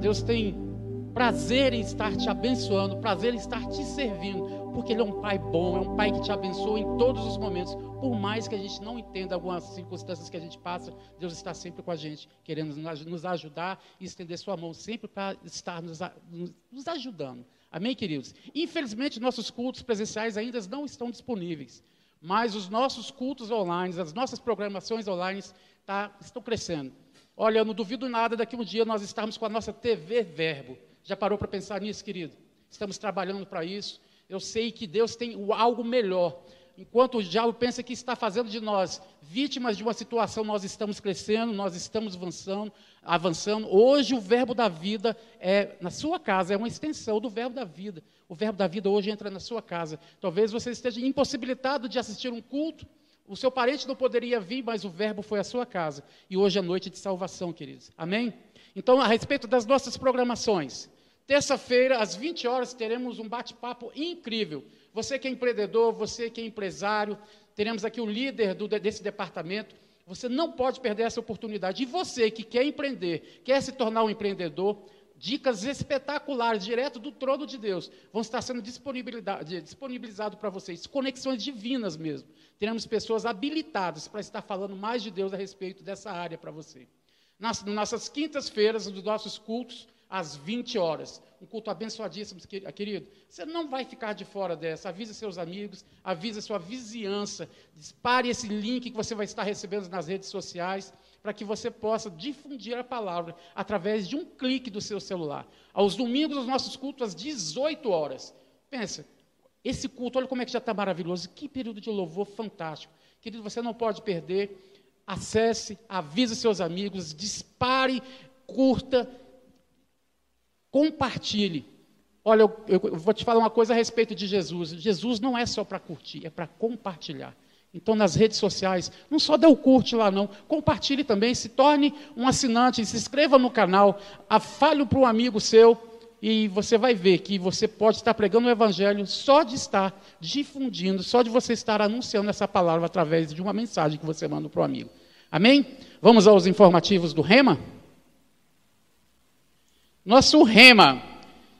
Deus tem prazer em estar te abençoando, prazer em estar te servindo, porque Ele é um Pai bom, é um Pai que te abençoa em todos os momentos, por mais que a gente não entenda algumas circunstâncias que a gente passa, Deus está sempre com a gente, querendo nos ajudar e estender Sua mão sempre para estar nos, nos ajudando. Amém, queridos? Infelizmente, nossos cultos presenciais ainda não estão disponíveis, mas os nossos cultos online, as nossas programações online tá, estão crescendo. Olha, eu não duvido nada daqui um dia nós estarmos com a nossa TV Verbo. Já parou para pensar nisso, querido? Estamos trabalhando para isso. Eu sei que Deus tem algo melhor. Enquanto o diabo pensa que está fazendo de nós vítimas de uma situação, nós estamos crescendo, nós estamos avançando, avançando. Hoje o verbo da vida é na sua casa, é uma extensão do verbo da vida. O verbo da vida hoje entra na sua casa. Talvez você esteja impossibilitado de assistir um culto, o seu parente não poderia vir, mas o verbo foi à sua casa. E hoje é noite de salvação, queridos. Amém? Então, a respeito das nossas programações. Terça-feira, às 20 horas, teremos um bate-papo incrível. Você que é empreendedor, você que é empresário, teremos aqui o líder do, desse departamento. Você não pode perder essa oportunidade. E você que quer empreender, quer se tornar um empreendedor, dicas espetaculares, direto do trono de Deus, vão estar sendo disponibilizados para vocês, conexões divinas mesmo teremos pessoas habilitadas para estar falando mais de Deus a respeito dessa área para você. Nas nossas quintas-feiras, nos nossos cultos, às 20 horas. Um culto abençoadíssimo, querido. Você não vai ficar de fora dessa. Avise seus amigos, avise sua vizinhança. Dispare esse link que você vai estar recebendo nas redes sociais, para que você possa difundir a palavra através de um clique do seu celular. Aos domingos, os nossos cultos às 18 horas. Pensa, esse culto, olha como é que já está maravilhoso. Que período de louvor fantástico. Querido, você não pode perder. Acesse, avise seus amigos, dispare, curta, compartilhe. Olha, eu, eu, vou te falar uma coisa a respeito de Jesus. Jesus não é só para curtir, é para compartilhar. Então, nas redes sociais, não só dê o curte lá, não. Compartilhe também, se torne um assinante, se inscreva no canal, fale para um amigo seu e você vai ver que você pode estar pregando o evangelho só de estar difundindo, só de você estar anunciando essa palavra através de uma mensagem que você manda para o amigo. Amém? Vamos aos informativos do Rema? Nosso Rema.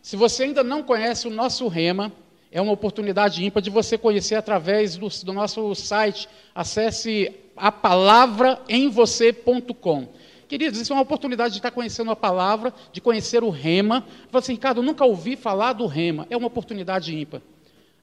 Se você ainda não conhece o nosso Rema, é uma oportunidade ímpar de você conhecer através do, do nosso site. Acesse a palavraemvocê.com. Queridos, isso é uma oportunidade de estar conhecendo a palavra, de conhecer o rema. Fala assim, Ricardo, nunca ouvi falar do rema. É uma oportunidade ímpar.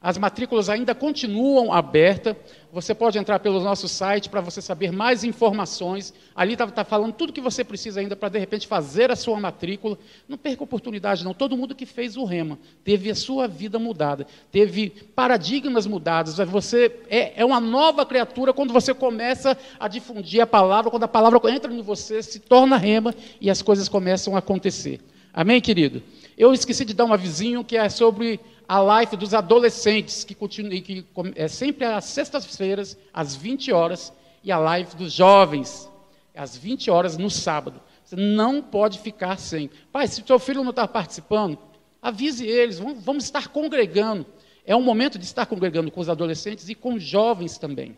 As matrículas ainda continuam abertas. Você pode entrar pelo nosso site para você saber mais informações. Ali está tá falando tudo que você precisa ainda para, de repente, fazer a sua matrícula. Não perca oportunidade, não. Todo mundo que fez o rema teve a sua vida mudada, teve paradigmas mudados. Você é, é uma nova criatura quando você começa a difundir a palavra, quando a palavra entra em você, se torna rema e as coisas começam a acontecer. Amém, querido? Eu esqueci de dar um avisinho que é sobre a live dos adolescentes, que, continua, que é sempre às sextas-feiras, às 20 horas, e a live dos jovens, às 20 horas no sábado. Você não pode ficar sem. Pai, se seu filho não está participando, avise eles, vamos, vamos estar congregando. É um momento de estar congregando com os adolescentes e com os jovens também.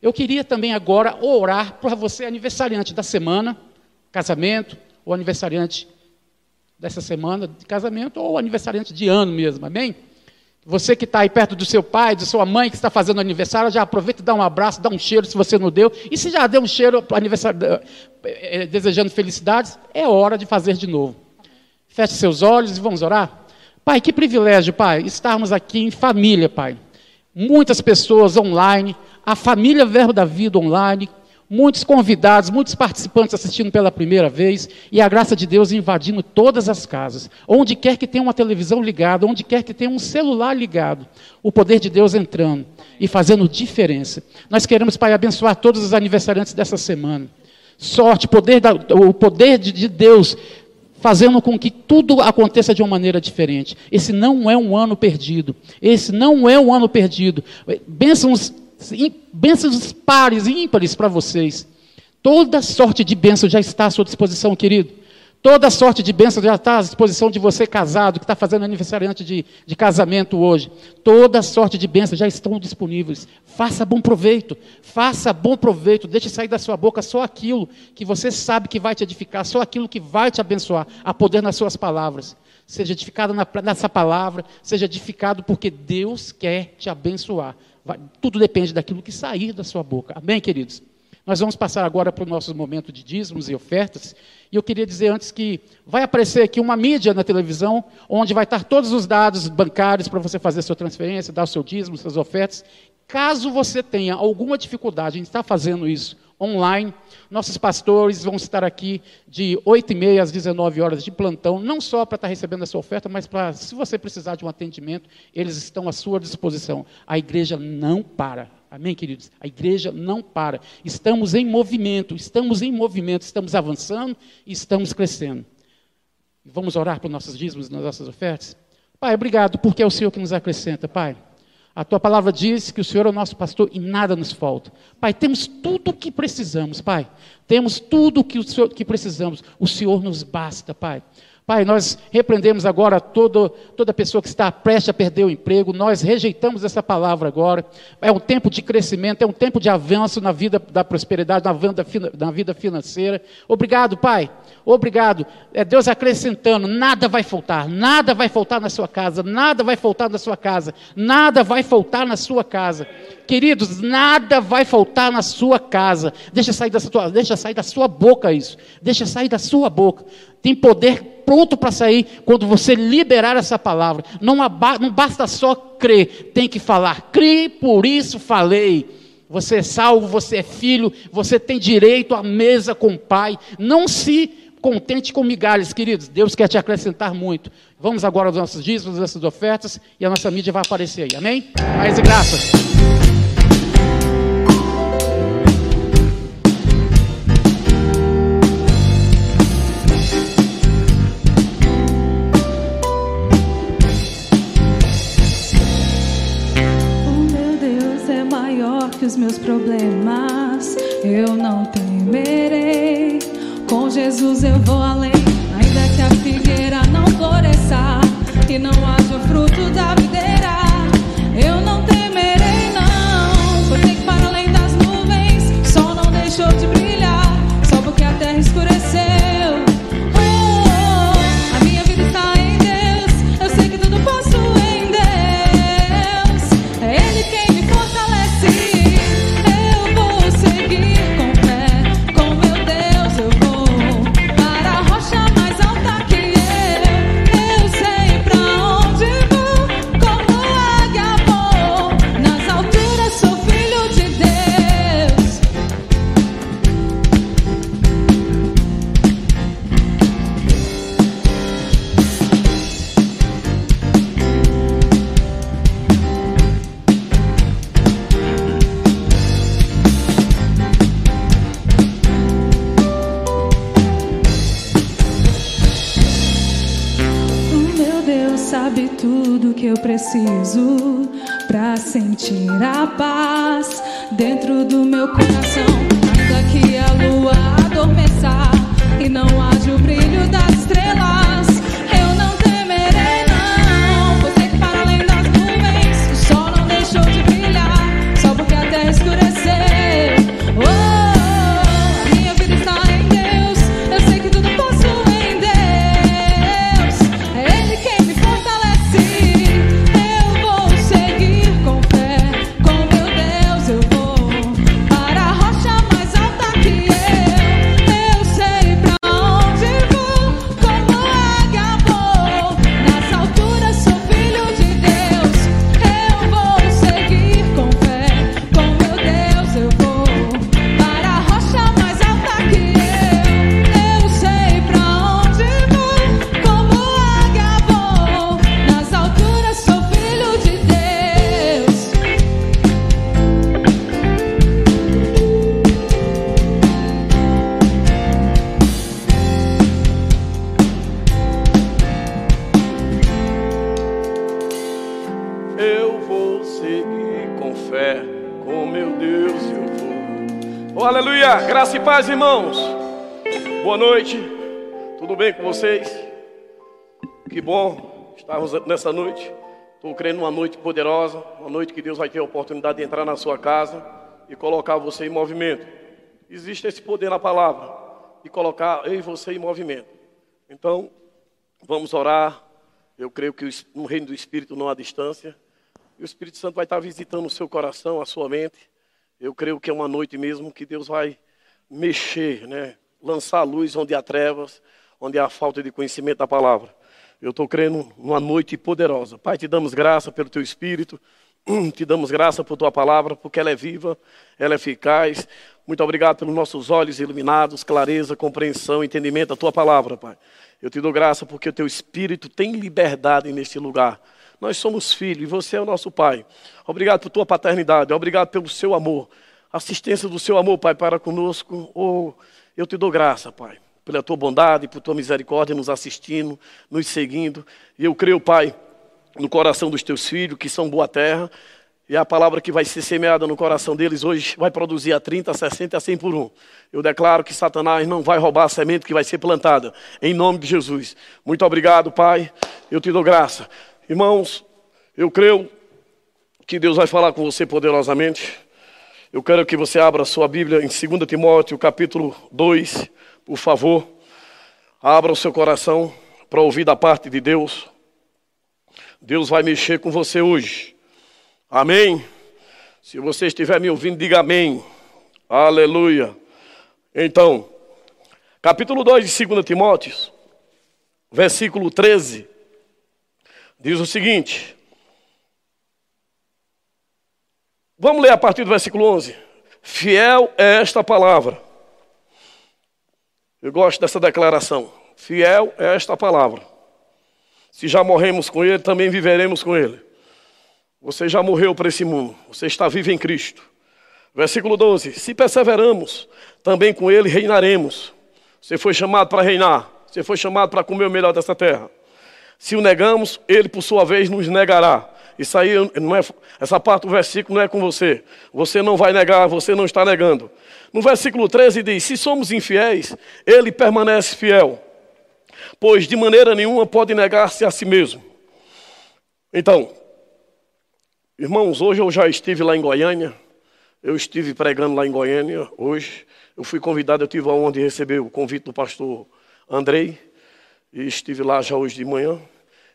Eu queria também agora orar para você, aniversariante da semana, casamento, ou aniversariante dessa semana de casamento ou aniversariante de ano mesmo, amém? Você que está aí perto do seu pai, de sua mãe que está fazendo aniversário, já aproveita e dá um abraço, dá um cheiro se você não deu. E se já deu um cheiro para aniversário, eh, eh, desejando felicidades, é hora de fazer de novo. Feche seus olhos e vamos orar. Pai, que privilégio, Pai, estarmos aqui em família, Pai. Muitas pessoas online, a família Verbo da Vida online, muitos convidados, muitos participantes assistindo pela primeira vez, e a graça de Deus invadindo todas as casas. Onde quer que tenha uma televisão ligada, onde quer que tenha um celular ligado, o poder de Deus entrando e fazendo diferença. Nós queremos, Pai, abençoar todos os aniversariantes dessa semana. Sorte, poder da, o poder de, de Deus fazendo com que tudo aconteça de uma maneira diferente. Esse não é um ano perdido. Esse não é um ano perdido. Bênçãos bênçãos pares e ímpares para vocês. Toda sorte de bênção já está à sua disposição, querido. Toda sorte de bênção já está à disposição de você casado, que está fazendo aniversariante de, de casamento hoje. Toda sorte de bênção já estão disponíveis. Faça bom proveito. Faça bom proveito. Deixe sair da sua boca só aquilo que você sabe que vai te edificar, só aquilo que vai te abençoar. A poder nas suas palavras. Seja edificado na, nessa palavra, seja edificado porque Deus quer te abençoar. Vai, tudo depende daquilo que sair da sua boca. Amém, queridos? Nós vamos passar agora para o nosso momento de dízimos e ofertas. E eu queria dizer antes que vai aparecer aqui uma mídia na televisão, onde vai estar todos os dados bancários para você fazer sua transferência, dar o seu dízimo, suas ofertas. Caso você tenha alguma dificuldade em estar fazendo isso online, nossos pastores vão estar aqui de 8 e meia às 19 horas de plantão, não só para estar recebendo essa oferta, mas para, se você precisar de um atendimento, eles estão à sua disposição. A igreja não para. Amém, queridos? A igreja não para. Estamos em movimento, estamos em movimento, estamos avançando e estamos crescendo. Vamos orar por nossos dízimos, nas nossas ofertas? Pai, obrigado, porque é o Senhor que nos acrescenta, Pai. A tua palavra diz que o Senhor é o nosso pastor e nada nos falta. Pai, temos tudo o que precisamos, Pai. Temos tudo o que, que precisamos. O Senhor nos basta, Pai. Pai, nós repreendemos agora todo, toda pessoa que está prestes a perder o emprego, nós rejeitamos essa palavra agora. É um tempo de crescimento, é um tempo de avanço na vida da prosperidade, na vida, na vida financeira. Obrigado, Pai. Obrigado. É Deus acrescentando, nada vai faltar, nada vai faltar na sua casa, nada vai faltar na sua casa, nada vai faltar na sua casa. Queridos, nada vai faltar na sua casa. Deixa sair da sua, deixa sair da sua boca isso. Deixa sair da sua boca. Tem poder pronto para sair quando você liberar essa palavra. Não, não basta só crer, tem que falar. Crie, por isso falei. Você é salvo, você é filho, você tem direito à mesa com o Pai. Não se contente com migalhas, queridos. Deus quer te acrescentar muito. Vamos agora aos nossos dízimos, nossas ofertas, e a nossa mídia vai aparecer aí. Amém? Mais graças. Problemas eu não temerei. Com Jesus eu vou além, ainda que a figueira não floresça e não haja fruto da videira. Paz, irmãos. Boa noite. Tudo bem com vocês? Que bom estarmos nessa noite. Estou crendo numa noite poderosa, uma noite que Deus vai ter a oportunidade de entrar na sua casa e colocar você em movimento. Existe esse poder na palavra de colocar eu e você em movimento. Então, vamos orar. Eu creio que no reino do Espírito não há distância. E o Espírito Santo vai estar visitando o seu coração, a sua mente. Eu creio que é uma noite mesmo que Deus vai mexer, né? lançar a luz onde há trevas, onde há falta de conhecimento da palavra. Eu estou crendo numa noite poderosa. Pai, te damos graça pelo teu Espírito. Te damos graça por tua palavra, porque ela é viva, ela é eficaz. Muito obrigado pelos nossos olhos iluminados, clareza, compreensão, entendimento da tua palavra, Pai. Eu te dou graça porque o teu Espírito tem liberdade neste lugar. Nós somos filhos e você é o nosso Pai. Obrigado por tua paternidade, obrigado pelo seu amor, assistência do seu amor, Pai, para conosco. Oh, eu te dou graça, Pai, pela tua bondade, por tua misericórdia, nos assistindo, nos seguindo. E eu creio, Pai, no coração dos teus filhos, que são boa terra, e a palavra que vai ser semeada no coração deles hoje vai produzir a 30, a 60 e a 100 por um. Eu declaro que Satanás não vai roubar a semente que vai ser plantada, em nome de Jesus. Muito obrigado, Pai, eu te dou graça. Irmãos, eu creio que Deus vai falar com você poderosamente. Eu quero que você abra sua Bíblia em 2 Timóteo, capítulo 2, por favor. Abra o seu coração para ouvir da parte de Deus. Deus vai mexer com você hoje. Amém? Se você estiver me ouvindo, diga amém. Aleluia. Então, capítulo 2 de 2 Timóteo, versículo 13, diz o seguinte. Vamos ler a partir do versículo 11. Fiel é esta palavra. Eu gosto dessa declaração. Fiel é esta palavra. Se já morremos com Ele, também viveremos com Ele. Você já morreu para esse mundo. Você está vivo em Cristo. Versículo 12. Se perseveramos, também com Ele reinaremos. Você foi chamado para reinar. Você foi chamado para comer o melhor dessa terra. Se o negamos, Ele, por sua vez, nos negará. Isso aí não é, essa parte do versículo não é com você. Você não vai negar, você não está negando. No versículo 13 diz: Se somos infiéis, Ele permanece fiel, pois de maneira nenhuma pode negar-se a si mesmo. Então, irmãos, hoje eu já estive lá em Goiânia. Eu estive pregando lá em Goiânia hoje. Eu fui convidado, eu tive a honra de receber o convite do pastor Andrei. E estive lá já hoje de manhã.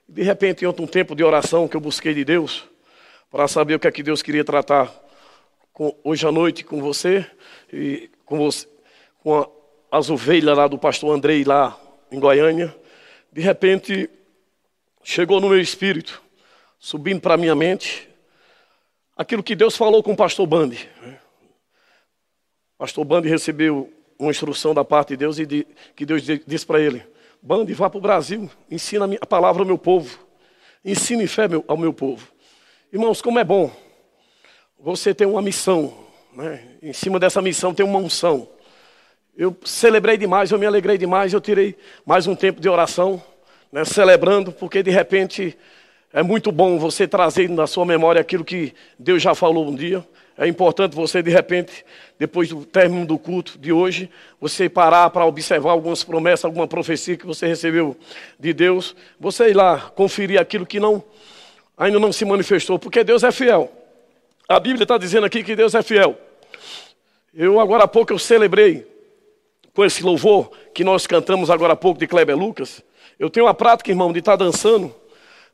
De repente, em outro tempo de oração que eu busquei de Deus, para saber o que é que Deus queria tratar com, hoje à noite com você e com, você, com a, as ovelhas lá do pastor Andrei, lá em Goiânia. De repente, chegou no meu espírito, subindo para a minha mente, aquilo que Deus falou com o pastor Bandi. Pastor Bandi recebeu uma instrução da parte de Deus e de, que Deus disse para ele: Bande, vá para o Brasil, ensina a palavra ao meu povo. Ensine fé ao meu povo. Irmãos, como é bom você ter uma missão. Né? Em cima dessa missão tem uma unção. Eu celebrei demais, eu me alegrei demais, eu tirei mais um tempo de oração, né? celebrando, porque de repente É muito bom você trazer na sua memória aquilo que Deus já falou um dia. É importante você, de repente, depois do término do culto de hoje, você parar para observar algumas promessas, alguma profecia que você recebeu de Deus. Você ir lá conferir aquilo que não ainda não se manifestou, porque Deus é fiel. A Bíblia está dizendo aqui que Deus é fiel. Eu, agora há pouco, eu celebrei com esse louvor que nós cantamos agora há pouco de Kleber Lucas. Eu tenho uma prática, irmão, de estar tá dançando,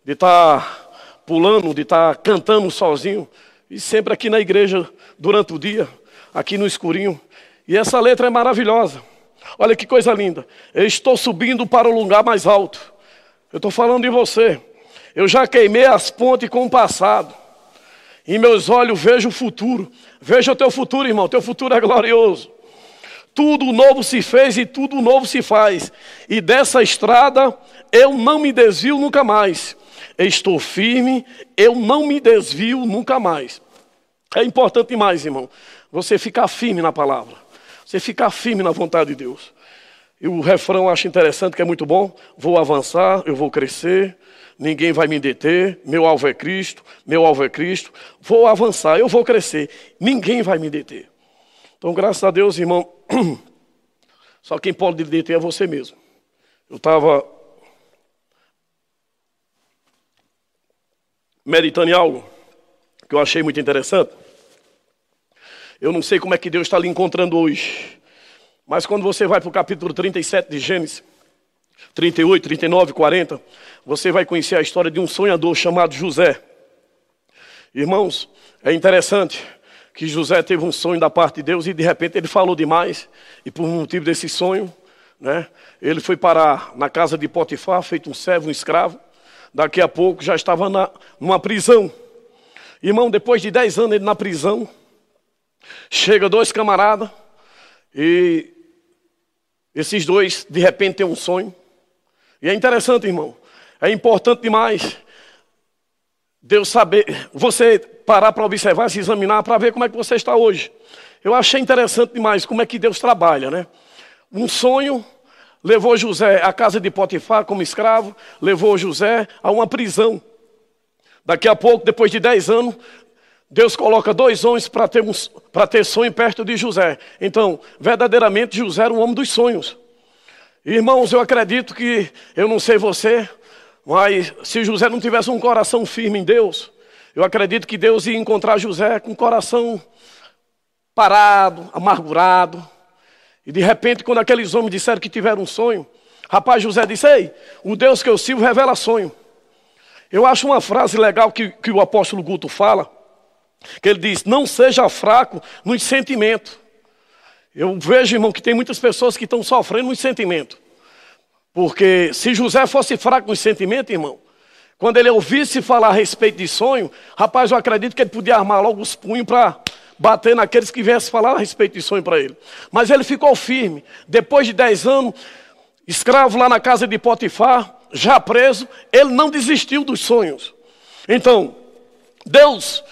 de estar tá pulando, de estar tá cantando sozinho. E sempre aqui na igreja, durante o dia, aqui no escurinho. E essa letra é maravilhosa. Olha que coisa linda. Eu estou subindo para o lugar mais alto. Eu estou falando de você. Eu já queimei as pontes com o passado. Em meus olhos vejo o futuro. Veja o teu futuro, irmão. Teu futuro é glorioso. Tudo novo se fez e tudo novo se faz. E dessa estrada eu não me desvio nunca mais. Estou firme, eu não me desvio nunca mais. É importante demais, irmão, você ficar firme na palavra. Você ficar firme na vontade de Deus. E o refrão eu acho interessante, que é muito bom. Vou avançar, eu vou crescer, ninguém vai me deter, meu alvo é Cristo, meu alvo é Cristo. Vou avançar, eu vou crescer, ninguém vai me deter. Então, graças a Deus, irmão, só quem pode deter é você mesmo. Eu estava meditando em algo que eu achei muito interessante. Eu não sei como é que Deus está lhe encontrando hoje, mas quando você vai para o capítulo 37 de Gênesis, 38, 39, 40, você vai conhecer a história de um sonhador chamado José. Irmãos, é interessante que José teve um sonho da parte de Deus e de repente ele falou demais, e por motivo desse sonho, né, ele foi parar na casa de Potifar, feito um servo, um escravo. Daqui a pouco já estava na, numa prisão. Irmão, depois de 10 anos ele na prisão, chega dois camaradas e esses dois de repente têm um sonho. E é interessante, irmão. É importante demais Deus saber, você parar para observar, se examinar, para ver como é que você está hoje. Eu achei interessante demais como é que Deus trabalha, né? Um sonho levou José à casa de Potifar como escravo, levou José a uma prisão. Daqui a pouco, depois de dez anos, Deus coloca dois homens para ter, ter sonho perto de José. Então, verdadeiramente, José era um homem dos sonhos. Irmãos, eu acredito que, eu não sei você, mas se José não tivesse um coração firme em Deus, eu acredito que Deus ia encontrar José com o coração parado, amargurado. E de repente, quando aqueles homens disseram que tiveram um sonho, rapaz, José disse: Ei, o Deus que eu sirvo revela sonho. Eu acho uma frase legal que, que o apóstolo Guto fala, que ele diz: Não seja fraco nos sentimentos. Eu vejo, irmão, que tem muitas pessoas que estão sofrendo nos sentimentos. Porque se José fosse fraco nos sentimentos, irmão, quando ele ouvisse falar a respeito de sonho, rapaz, eu acredito que ele podia armar logo os punhos para bater naqueles que viessem falar a respeito de sonho para ele. Mas ele ficou firme. Depois de dez anos, escravo lá na casa de Potifar, já preso, ele não desistiu dos sonhos. Então, Deus,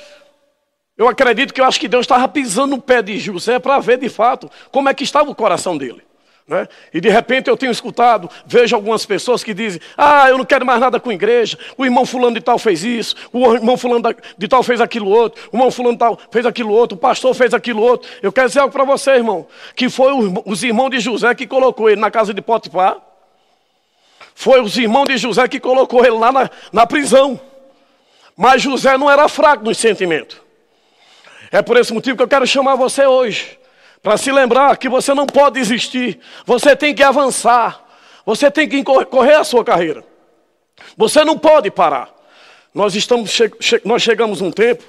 eu acredito que eu acho que Deus estava pisando no pé de José para ver de fato como é que estava o coração dele. Né? E de repente eu tenho escutado, vejo algumas pessoas que dizem: Ah, eu não quero mais nada com igreja. O irmão Fulano de Tal fez isso, o irmão Fulano de Tal fez aquilo outro, o irmão Fulano de Tal fez aquilo outro, o pastor fez aquilo outro. Eu quero dizer algo para você, irmão: que foi os irmãos de José que colocou ele na casa de Potifar. Foi os irmãos de José que colocou ele lá na, na prisão. Mas José não era fraco nos sentimentos. É por esse motivo que eu quero chamar você hoje para se lembrar que você não pode desistir, você tem que avançar, você tem que correr a sua carreira. Você não pode parar. Nós, estamos, che nós chegamos um tempo,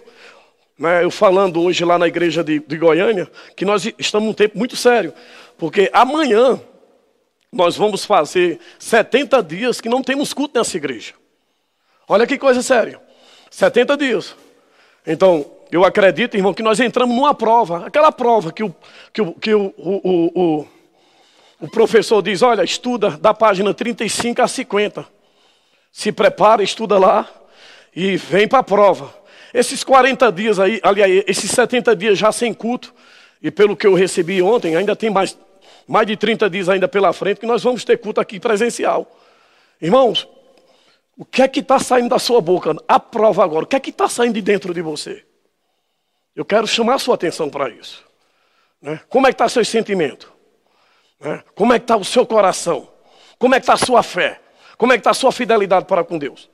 né, eu falando hoje lá na igreja de, de Goiânia, que nós estamos num tempo muito sério, porque amanhã nós vamos fazer 70 dias que não temos culto nessa igreja. Olha que coisa séria. 70 dias. Então, eu acredito, irmão, que nós entramos numa prova. Aquela prova que o, que o, que o, o, o, o professor diz: olha, estuda da página 35 a 50. Se prepara, estuda lá e vem para a prova. Esses 40 dias aí, aliás, esses 70 dias já sem culto, e pelo que eu recebi ontem, ainda tem mais, mais de 30 dias ainda pela frente, que nós vamos ter culto aqui presencial. Irmãos, O que é que está saindo da sua boca? A prova agora. O que é que está saindo de dentro de você? Eu quero chamar sua atenção para isso. Né? Como é que está seu sentimento? Né? Como é que está o seu coração? Como é que está a sua fé? Como é que está a sua fidelidade para com Deus?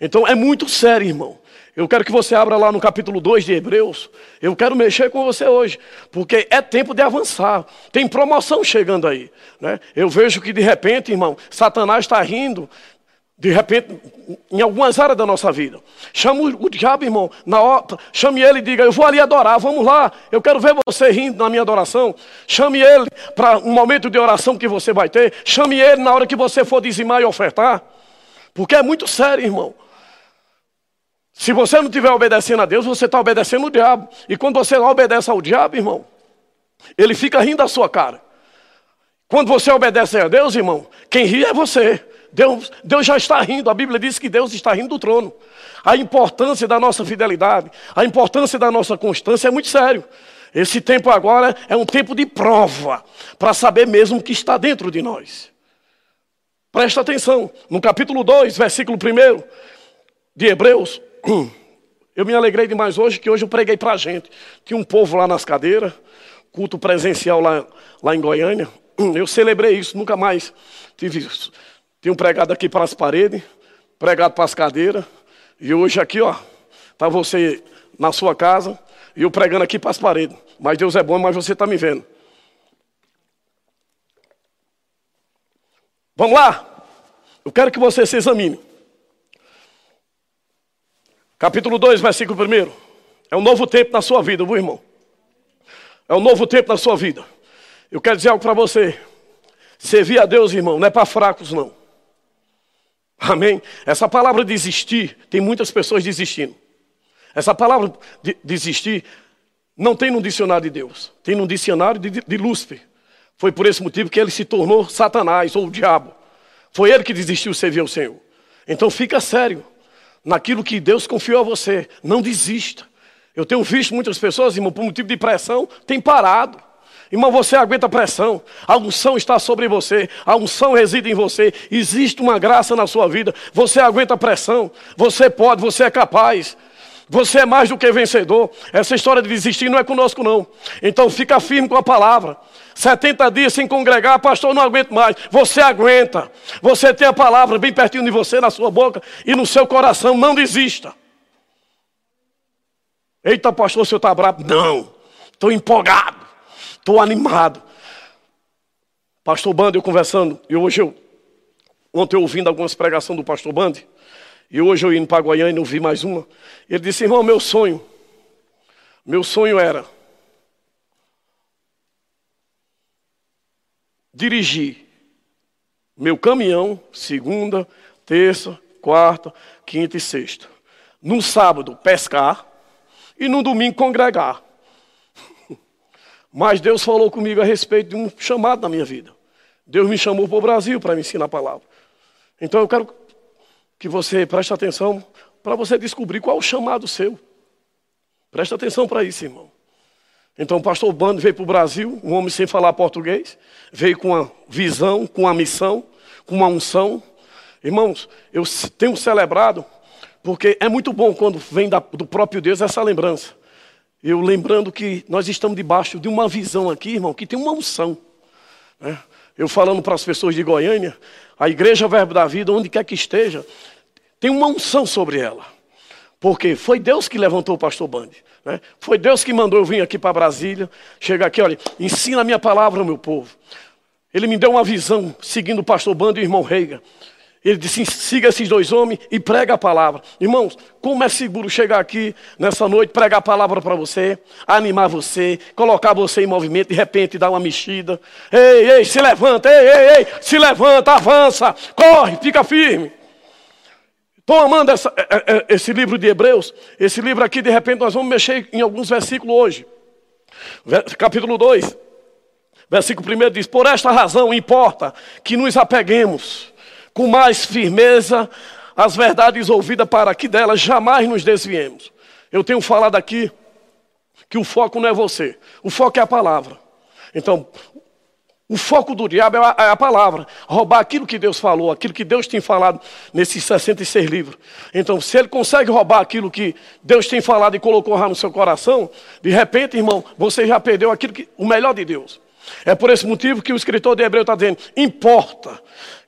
Então é muito sério, irmão. Eu quero que você abra lá no capítulo 2 de Hebreus. Eu quero mexer com você hoje, porque é tempo de avançar. Tem promoção chegando aí. Né? Eu vejo que de repente, irmão, Satanás está rindo de repente, em algumas áreas da nossa vida. Chama o, diabo, irmão, na hora, chame ele e diga: Eu vou ali adorar, vamos lá, eu quero ver você rindo na minha adoração. Chame ele para um momento de oração que você vai ter. Chame ele na hora que você for dizimar e ofertar. Porque é muito sério, irmão. Se você não estiver obedecendo a Deus, você está obedecendo o diabo. E quando você não obedece ao diabo, irmão, ele fica rindo da sua cara. Quando você obedece a Deus, irmão, quem ri é você. Deus, Deus já está rindo, a Bíblia diz que Deus está rindo do trono. A importância da nossa fidelidade, a importância da nossa constância é muito sério. Esse tempo agora é um tempo de prova, para saber mesmo o que está dentro de nós. Presta atenção, no capítulo 2, versículo 1 de Hebreus, eu me alegrei demais hoje, que hoje eu preguei para a gente. Tinha um povo lá nas cadeiras, culto presencial lá, lá em Goiânia. Eu celebrei isso, nunca mais tive isso. Tinha um pregado aqui para as paredes, pregado para as cadeiras. E hoje aqui, ó, está você na sua casa e eu pregando aqui para as paredes. Mas Deus é bom, mas você está me vendo. Vamos lá? Eu quero que você se examine. Capítulo 2, versículo 1. É um novo tempo na sua vida, viu, irmão? É um novo tempo na sua vida. Eu quero dizer algo para você. Servir a Deus, irmão, não é para fracos, não. Amém? Essa palavra desistir, tem muitas pessoas desistindo. Essa palavra de, desistir não tem no dicionário de Deus, tem no dicionário de, de Lúcifer. Foi por esse motivo que ele se tornou Satanás ou o diabo. Foi ele que desistiu de servir ao Senhor. Então fica sério naquilo que Deus confiou a você. Não desista. Eu tenho visto muitas pessoas, irmão, por motivo de pressão, tem parado. Irmão, você aguenta pressão. A unção está sobre você. A unção reside em você. Existe uma graça na sua vida. Você aguenta pressão. Você pode, você é capaz. Você é mais do que vencedor. Essa história de desistir não é conosco, não. Então fica firme com a palavra. 70 dias sem congregar, pastor, não aguento mais. Você aguenta. Você tem a palavra bem pertinho de você, na sua boca e no seu coração. Não desista. Eita, pastor, o senhor está bravo? Não. Estou empolgado. Estou animado. Pastor Band, eu conversando, e hoje eu, ontem eu ouvindo algumas pregações do pastor Band, e hoje eu indo para Goiânia, ouvi mais uma. Ele disse, irmão, meu sonho, meu sonho era dirigir meu caminhão segunda, terça, quarta, quinta e sexta. No sábado, pescar e no domingo congregar. Mas Deus falou comigo a respeito de um chamado na minha vida. Deus me chamou para o Brasil para me ensinar a palavra. Então eu quero que você preste atenção para você descobrir qual o chamado seu. Preste atenção para isso, irmão. Então o pastor Bando veio para o Brasil, um homem sem falar português, veio com uma visão, com uma missão, com uma unção. Irmãos, eu tenho celebrado, porque é muito bom quando vem da, do próprio Deus essa lembrança. Eu lembrando que nós estamos debaixo de uma visão aqui, irmão, que tem uma unção. Né? Eu falando para as pessoas de Goiânia, a Igreja Verbo da Vida, onde quer que esteja, tem uma unção sobre ela. Porque foi Deus que levantou o pastor Bande. Né? Foi Deus que mandou eu vir aqui para Brasília. Chega aqui, olha, ensina a minha palavra meu povo. Ele me deu uma visão, seguindo o pastor Bando e o irmão Reiga. Ele disse: siga esses dois homens e prega a palavra. Irmãos, como é seguro chegar aqui nessa noite, pregar a palavra para você, animar você, colocar você em movimento, de repente dar uma mexida. Ei, ei, se levanta, ei, ei, ei, se levanta, avança, corre, fica firme. Estou amando essa, é, é, é, esse livro de Hebreus. Esse livro aqui, de repente, nós vamos mexer em alguns versículos hoje. Capítulo 2, versículo 1 diz: Por esta razão importa que nos apeguemos com mais firmeza as verdades ouvidas para que delas jamais nos desviemos. Eu tenho falado aqui que o foco não é você, o foco é a palavra. Então, O foco do diabo é a, é a, palavra. Roubar aquilo que Deus falou, aquilo que Deus tem falado nesses 66 livros. Então, se ele consegue roubar aquilo que Deus tem falado e colocou no seu coração, de repente, irmão, você já perdeu aquilo que, o melhor de Deus. É por esse motivo que o escritor de Hebreu está dizendo: importa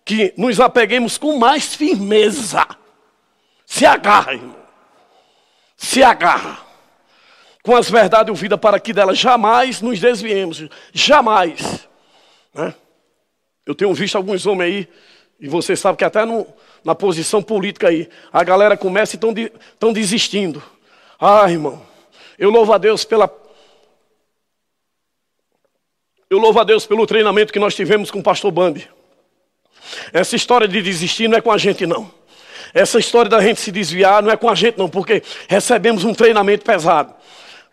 que nos apeguemos com mais firmeza. Se agarra, irmão. Se agarra com as verdades ouvidas para que dela jamais nos desviemos. Jamais. Né? Eu tenho visto alguns homens aí, e você sabe que até no, na posição política aí, a galera começa e estão de, desistindo. Ah, irmão, eu louvo a Deus pela. Eu louvo a Deus pelo treinamento que nós tivemos com o pastor Bambi. Essa história de desistir não é com a gente, não. Essa história da gente se desviar não é com a gente, não, porque recebemos um treinamento pesado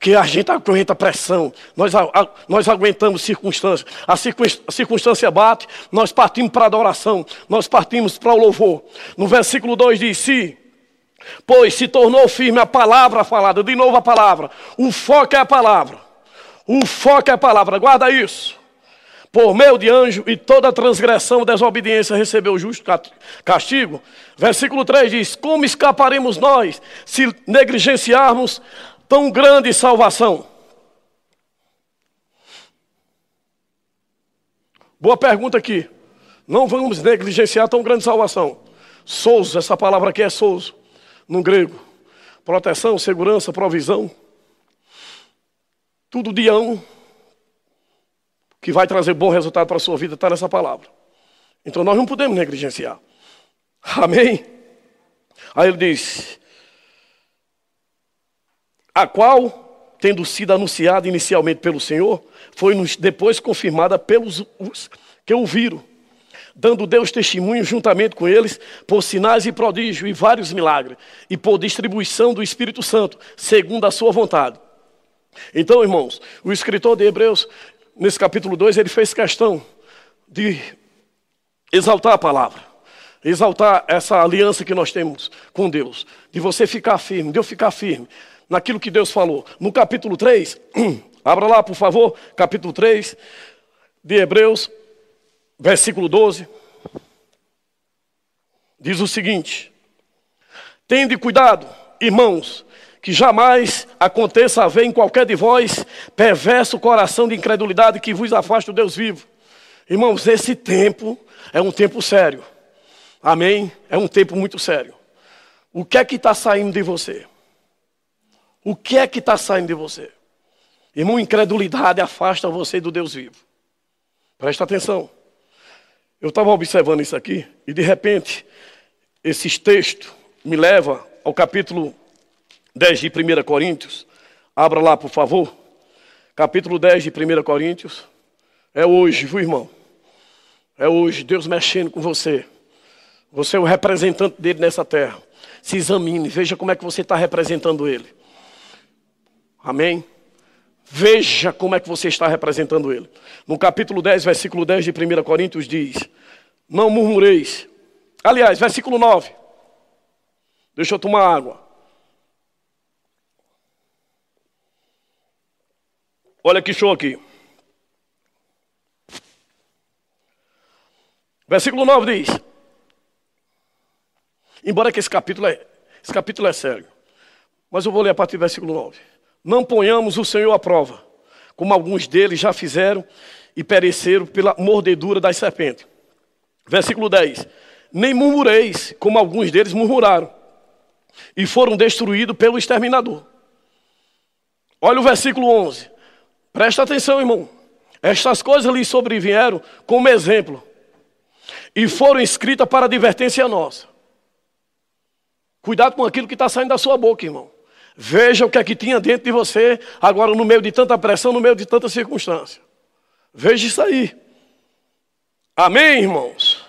que a gente aguenta pressão, nós, a, nós aguentamos circunstâncias. A, circunstância bate, nós partimos para a adoração, nós partimos para o louvor. No versículo 2 diz: Se, pois se tornou firme a palavra falada, de novo a palavra, o foco é a palavra, o foco é a palavra, guarda isso. Por meio de anjo e toda transgressão, desobediência recebeu justo castigo. Versículo 3 diz: Como escaparemos nós se negligenciarmos tão grande salvação? Boa pergunta aqui. Não vamos negligenciar tão grande salvação. Souzo, essa palavra aqui é souzo, no grego. Proteção, segurança, provisão. Tudo de ão que vai trazer bom resultado para a sua vida está nessa palavra. Então nós não podemos negligenciar. Amém? Aí ele diz: a qual, tendo sido anunciada inicialmente pelo Senhor, foi depois confirmada pelos que ouviram, dando Deus testemunho juntamente com eles por sinais e prodígios e vários milagres, e por distribuição do Espírito Santo, segundo a sua vontade. Então, irmãos, o escritor de Hebreus, nesse capítulo 2, ele fez questão de exaltar a palavra, exaltar essa aliança que nós temos com Deus, de você ficar firme, de eu ficar firme, naquilo que Deus falou. No capítulo 3, abra lá, por favor, capítulo 3 de Hebreus, versículo 12. Diz o seguinte: Tende cuidado, irmãos, que jamais aconteça haver em qualquer de vós perverso coração de incredulidade que vos afaste do Deus vivo. Irmãos, esse tempo é um tempo sério. Amém? É um tempo muito sério. O que é que está saindo de você? O que é que está saindo de você? Irmão, incredulidade afasta você do Deus vivo. Presta atenção. Eu estava observando isso aqui e de repente esses textos me levam ao capítulo 10 de 1 Coríntios. Abra lá, por favor. Capítulo 10 de 1 Coríntios. É hoje, viu, irmão? É hoje, Deus mexendo com você. Você é o representante dele nessa terra. Se examine, veja como é que você está representando ele. Amém? Veja como é que você está representando ele. No capítulo 10, versículo 10 de 1 Coríntios diz: Não murmureis. Aliás, versículo 9. Deixa eu tomar água. Olha que show aqui. Versículo 9 diz: Embora que esse capítulo é, esse capítulo é sério, mas eu vou ler a partir do versículo 9. Não ponhamos o Senhor à prova, como alguns deles já fizeram e pereceram pela mordedura das serpentes. Versículo 10: Nem murmureis, como alguns deles murmuraram, e foram destruídos pelo exterminador. Olha o versículo 11. Presta atenção, irmão. Estas coisas lhes sobrevieram como exemplo, e foram escritas para advertência nossa. Cuidado com aquilo que está saindo da sua boca, irmão. Veja o que é que tinha dentro de você, agora no meio de tanta pressão, no meio de tanta circunstância. Veja isso aí. Amém, irmãos?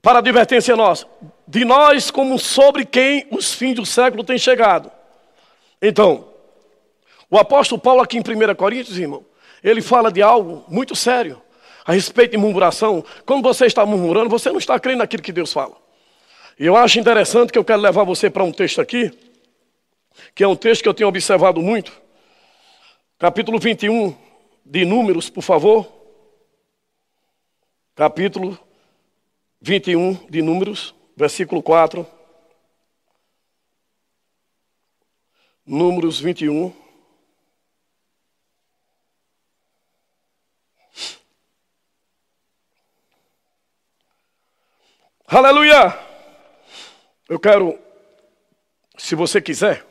Para advertência nossa, de nós como sobre quem os fins do século têm chegado. Então, o apóstolo Paulo aqui em 1 Coríntios, irmão, ele fala de algo muito sério a respeito de murmuração. Quando você está murmurando, você não está crendo naquilo que Deus fala. E eu acho interessante que eu quero levar você para um texto aqui, que é um texto que eu tenho observado muito. Capítulo 21 de Números, por favor. Capítulo 21 de Números, versículo 4. Números 21. Aleluia! Eu quero, se você quiser,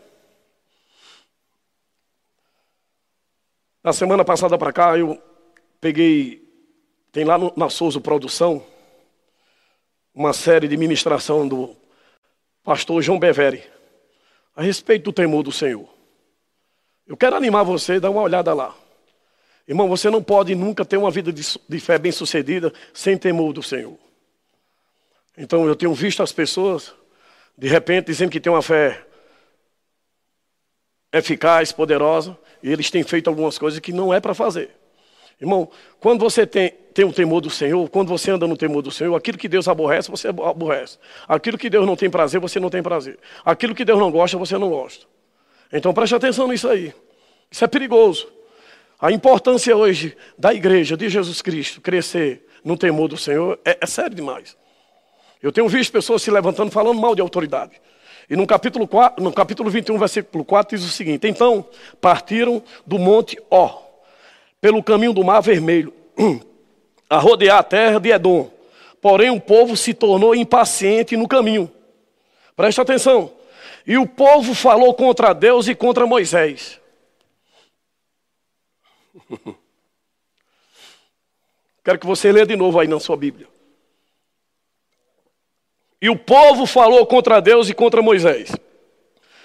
na semana passada para cá eu peguei, tem lá na Souza Produção, uma série de ministração do pastor João Bevere, a respeito do temor do Senhor. Eu quero animar você, dar uma olhada lá. Irmão, você não pode nunca ter uma vida de fé bem sucedida sem temor do Senhor. Então eu tenho visto as pessoas, de repente, dizendo que tem uma fé eficaz, poderosa, e eles têm feito algumas coisas que não é para fazer. Irmão, quando você tem, tem o temor do Senhor, quando você anda no temor do Senhor, aquilo que Deus aborrece, você aborrece. Aquilo que Deus não tem prazer, você não tem prazer. Aquilo que Deus não gosta, você não gosta. Então preste atenção nisso aí. Isso é perigoso. A importância hoje da igreja de Jesus Cristo crescer no temor do Senhor é, é sério demais. Eu tenho visto pessoas se levantando falando mal de autoridade. E no capítulo, 4, no capítulo 21, versículo 4, diz o seguinte: Então partiram do monte Ó, pelo caminho do mar vermelho, a rodear a terra de Edom. Porém, o povo se tornou impaciente no caminho. Preste atenção. E o povo falou contra Deus e contra Moisés. Quero que você leia de novo aí na sua Bíblia. E o povo falou contra Deus e contra Moisés.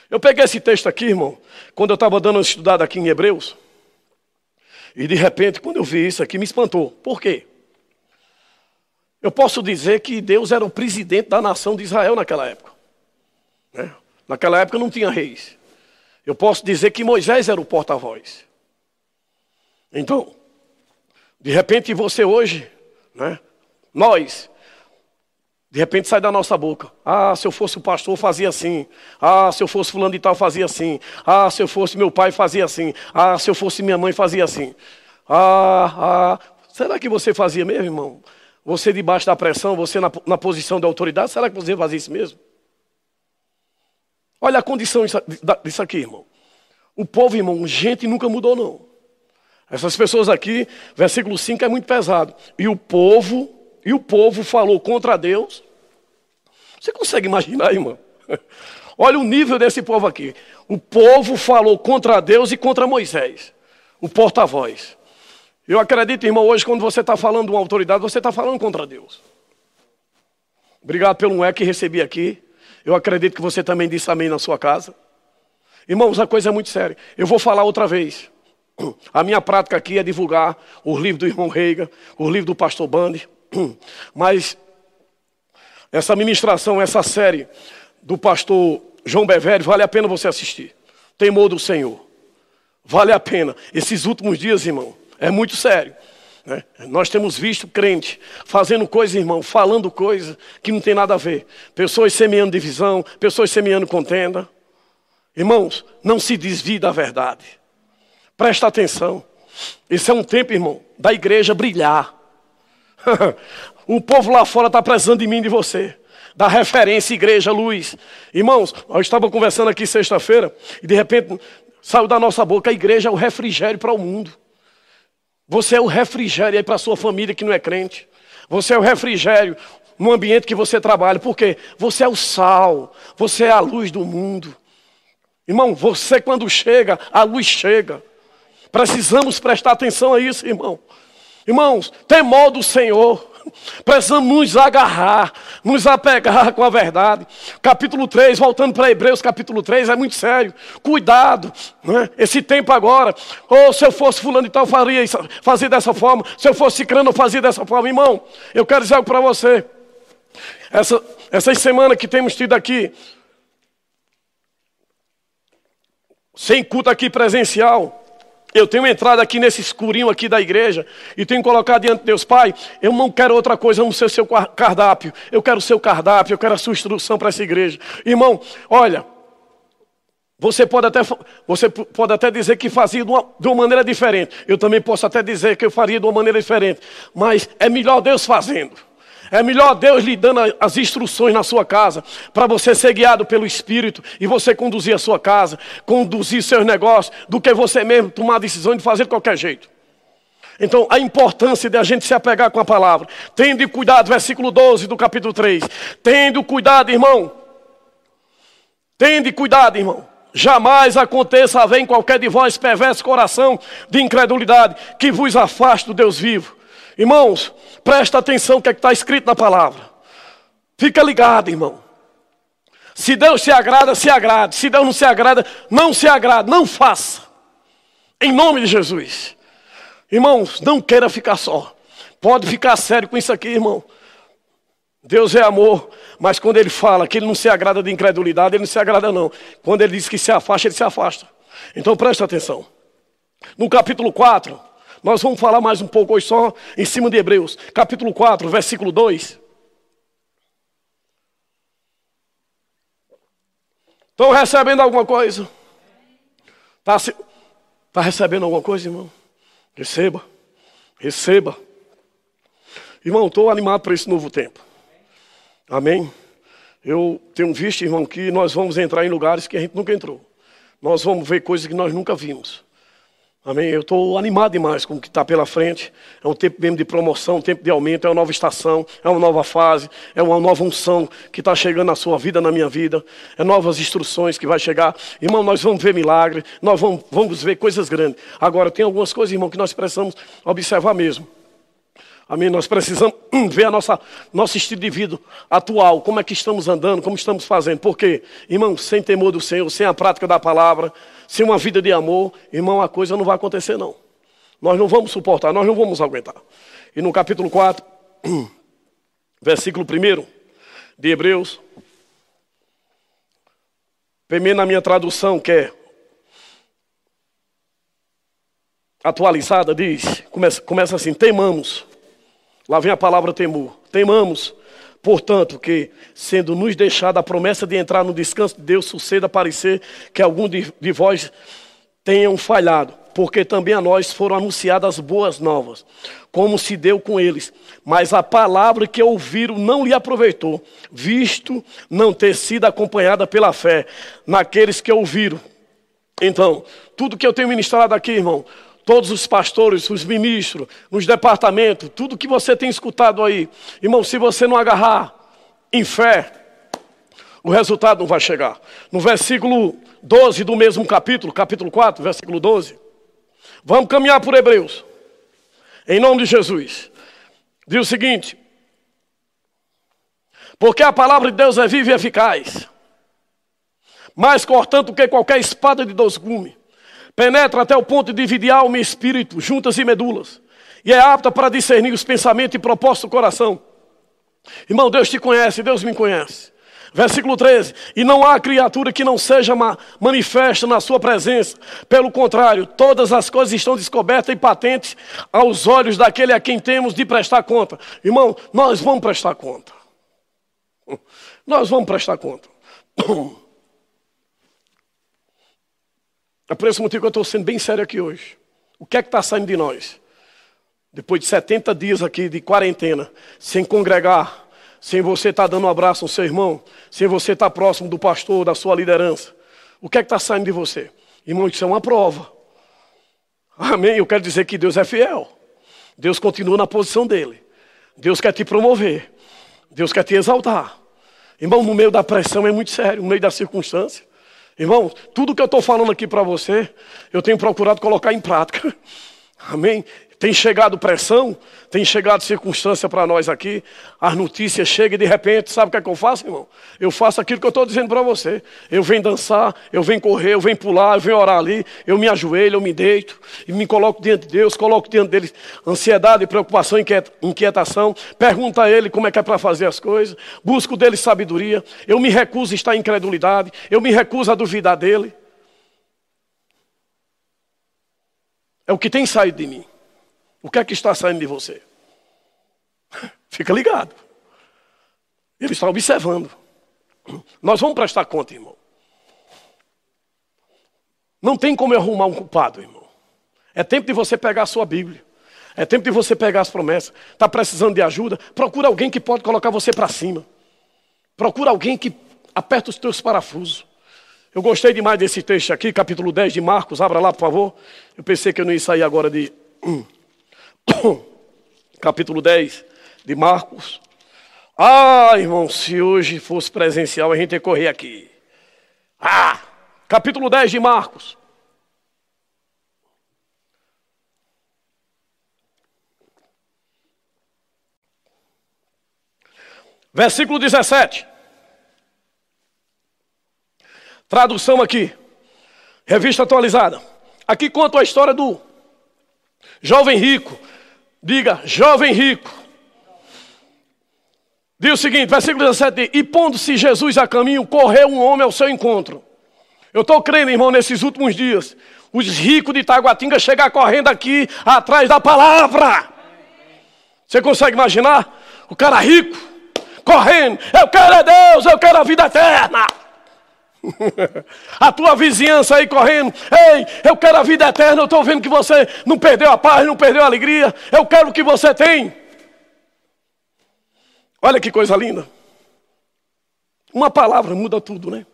Eu peguei esse texto aqui, irmão, quando eu estava dando uma estudada aqui em Hebreus. E de repente, quando eu vi isso aqui, me espantou. Por quê? Eu posso dizer que Deus era o presidente da nação de Israel naquela época. Né? Naquela época não tinha reis. Eu posso dizer que Moisés era o porta-voz. Então, de repente você hoje, né, nós, de repente sai da nossa boca. Ah, se eu fosse o pastor, fazia assim. Ah, se eu fosse fulano de tal, fazia assim. Ah, se eu fosse meu pai, fazia assim. Ah, se eu fosse minha mãe, fazia assim. Ah, ah. Será que você fazia mesmo, irmão? Você debaixo da pressão, você na, na posição de autoridade, será que você fazia isso mesmo? Olha a condição disso aqui, irmão. O povo, irmão, gente nunca mudou, não. Essas pessoas aqui, versículo 5 é muito pesado. E o povo, e o povo falou contra Deus você consegue imaginar, irmão? Olha o nível desse povo aqui. O povo falou contra Deus e contra Moisés, o porta-voz. Eu acredito, irmão, hoje, quando você está falando de uma autoridade, você está falando contra Deus. Obrigado pelo é que recebi aqui. Eu acredito que você também disse amém na sua casa. Irmãos, a coisa é muito séria. Eu vou falar outra vez. A minha prática aqui é divulgar o livro do irmão Reiga, o livro do pastor Bande. Mas essa ministração, essa série do pastor João Bevere, vale a pena você assistir. Temor do Senhor. Vale a pena. Esses últimos dias, irmão, é muito sério. Né? Nós temos visto crente fazendo coisa, irmão, falando coisa que não tem nada a ver. Pessoas semeando divisão, pessoas semeando contenda. Irmãos, não se desvie da verdade. Presta atenção. Esse é um tempo, irmão, da igreja brilhar. O povo lá fora está precisando de mim e de você. Da referência, igreja, luz. Irmãos, eu estava conversando aqui sexta-feira e de repente saiu da nossa boca: a igreja é o refrigério para o mundo. Você é o refrigério aí para a sua família que não é crente. Você é o refrigério no ambiente que você trabalha. Por quê? Você é o sal. Você é a luz do mundo. Irmão, você quando chega, a luz chega. Precisamos prestar atenção a isso, irmão. Irmãos, temor do Senhor. Precisamos nos agarrar, nos apegar com a verdade. Capítulo 3, voltando para Hebreus, capítulo 3, é muito sério. Cuidado, né? esse tempo agora. Ou oh, se eu fosse fulano e tal, faria isso, fazia dessa forma. Se eu fosse ciclano, eu fazia dessa forma. Irmão, eu quero dizer algo para você. Essa, essas semanas que temos tido aqui, sem culto aqui presencial, eu tenho entrado aqui nesse escurinho aqui da igreja e tenho colocado diante de Deus, Pai, eu não quero outra coisa, não ser o seu cardápio. Eu quero o seu cardápio, eu quero a sua instrução para essa igreja. Irmão, olha, Você pode até, você pode até dizer que fazia de uma, de uma maneira diferente. Eu também posso até dizer que eu faria de uma maneira diferente. Mas é melhor Deus fazendo. É melhor Deus lhe dando as instruções na sua casa, para você ser guiado pelo Espírito e você conduzir a sua casa, conduzir seus negócios, do que você mesmo tomar a decisão de fazer de qualquer jeito. Então, a importância de a gente se apegar com a palavra. Tende cuidado, versículo 12 do capítulo 3. Tende cuidado, irmão. Tende cuidado, irmão. Jamais aconteça haver em qualquer de vós perverso coração de incredulidade que vos afaste do Deus vivo. Irmãos, presta atenção no que é está escrito na palavra. Fica ligado, irmão. Se Deus se agrada, se agrade. Se Deus não se agrada, não se agrade. Não faça. Em nome de Jesus. Irmãos, não queira ficar só. Pode ficar sério com isso aqui, irmão. Deus é amor, mas quando ele fala que ele não se agrada de incredulidade, ele não se agrada não. Quando ele diz que se afasta, ele se afasta. Então presta atenção. No capítulo 4, nós vamos falar mais um pouco hoje só em cima de Hebreus. Capítulo 4, versículo 2. Estão recebendo alguma coisa? Está tá recebendo alguma coisa, irmão? Receba. Receba. Irmão, estou animado para esse novo tempo. Amém? Eu tenho visto, irmão, que nós vamos entrar em lugares que a gente nunca entrou. Nós vamos ver coisas que nós nunca vimos. Amém? Eu estou animado demais com o que está pela frente. É um tempo mesmo de promoção, um tempo de aumento, é uma nova estação, é uma nova fase, é uma nova unção que está chegando na sua vida, na minha vida. É novas instruções que vai chegar. Irmão, nós vamos ver milagre, nós vamos, vamos ver coisas grandes. Agora, tem algumas coisas, irmão, que nós precisamos observar mesmo. Amém? Nós precisamos ver a nossa nosso estilo de vida atual, como é que estamos andando, como estamos fazendo. Por quê? Irmão, sem temor do Senhor, sem a prática da palavra, sem uma vida de amor, irmão, a coisa não vai acontecer não. Nós não vamos suportar, nós não vamos aguentar. E no capítulo 4, versículo 1 de Hebreus, primeiro na minha tradução, que é atualizada, diz, começa, começa assim, temamos Lá vem a palavra temor. Temamos, portanto, que, sendo nos deixada a promessa de entrar no descanso de Deus, suceda parecer que algum de, de vós tenham falhado, porque também a nós foram anunciadas boas novas, como se deu com eles. Mas a palavra que ouviram não lhe aproveitou, visto não ter sido acompanhada pela fé naqueles que ouviram. Então, tudo que eu tenho ministrado aqui, irmão, todos os pastores, os ministros, nos departamentos, tudo que você tem escutado aí. Irmão, se você não agarrar em fé, o resultado não vai chegar. No versículo 12 do mesmo capítulo, capítulo 4, versículo 12. Vamos caminhar por Hebreus. Em nome de Jesus. Diz o seguinte: Porque a palavra de Deus é viva e eficaz, mais cortante do que qualquer espada de dois gumes penetra até o ponto de dividir alma e espírito, juntas e medulas, e é apta para discernir os pensamentos e propósitos do coração. Irmão, Deus te conhece, Deus me conhece. Versículo 13: E não há criatura que não seja manifesta na sua presença, pelo contrário, todas as coisas estão descobertas e patentes aos olhos daquele a quem temos de prestar conta. Irmão, nós vamos prestar conta. Nós vamos prestar conta. É por esse motivo que eu estou sendo bem sério aqui hoje. O que é que está saindo de nós? Depois de 70 dias aqui de quarentena, sem congregar, sem você estar tá dando um abraço ao seu irmão, sem você estar tá próximo do pastor, da sua liderança, o que é que está saindo de você? Irmão, isso é uma prova. Amém? Eu quero dizer que Deus é fiel. Deus continua na posição dele. Deus quer te promover. Deus quer te exaltar. Irmão, no meio da pressão é muito sério, no meio da circunstância. Irmão, tudo que eu estou falando aqui para você, eu tenho procurado colocar em prática. Amém? Tem chegado pressão, tem chegado circunstância para nós aqui, as notícias chegam e de repente, sabe o que é que eu faço, irmão? Eu faço aquilo que eu estou dizendo para você. Eu venho dançar, eu venho correr, eu venho pular, eu venho orar ali, eu me ajoelho, eu me deito e me coloco diante de Deus, coloco diante dele ansiedade, preocupação, inquietação, pergunto a ele como é que é para fazer as coisas, busco dele sabedoria, eu me recuso a estar em incredulidade, eu me recuso a duvidar dele. É o que tem saído de mim. O que é que está saindo de você? Fica ligado. Ele está observando. Nós vamos prestar conta, irmão. Não tem como eu arrumar um culpado, irmão. É tempo de você pegar a sua Bíblia. É tempo de você pegar as promessas. Está precisando de ajuda? Procura alguém que pode colocar você para cima. Procura alguém que aperta os teus parafusos. Eu gostei demais desse texto aqui, capítulo 10 de Marcos. Abra lá, por favor. Eu pensei que eu não ia sair agora de. capítulo 10 de Marcos. Ah, irmão, se hoje fosse presencial, a gente ia correr aqui. Ah! Capítulo 10 de Marcos. Versículo 17. Tradução aqui. Revista atualizada. Aqui conta a história do jovem rico. Diga, jovem rico. Diz o seguinte, versículo 17: E pondo-se Jesus a caminho, correu um homem ao seu encontro. Eu estou crendo, irmão, nesses últimos dias, os ricos de Taguatinga chegar correndo aqui atrás da palavra. Você consegue imaginar? O cara rico, correndo, eu quero é Deus, eu quero a vida eterna. a tua vizinhança aí correndo, ei, eu quero a vida eterna, eu estou vendo que você não perdeu a paz, não perdeu a alegria, eu quero o que você tem. Olha que coisa linda. Uma palavra muda tudo, né?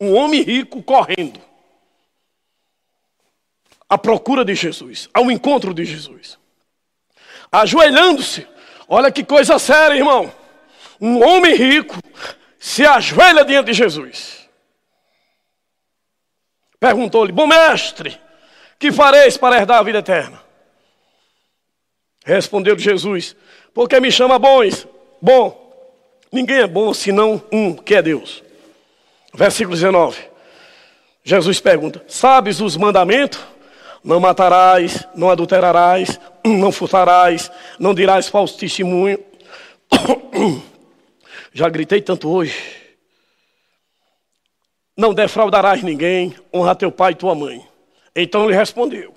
Um homem rico correndo à procura de Jesus, ao encontro de Jesus, ajoelhando-se. Olha que coisa séria, irmão. Um homem rico se ajoelha diante de Jesus. Perguntou-lhe: Bom mestre, que fareis para herdar a vida eterna? Respondeu Jesus: Porque me chama bons? Bom, ninguém é bom senão um que é Deus. Versículo 19. Jesus pergunta: Sabes os mandamentos? Não matarás, não adulterarás, não furtarás, não dirás falso testemunho. Já gritei tanto hoje. Não defraudarás ninguém, honra teu pai e tua mãe. Então ele respondeu: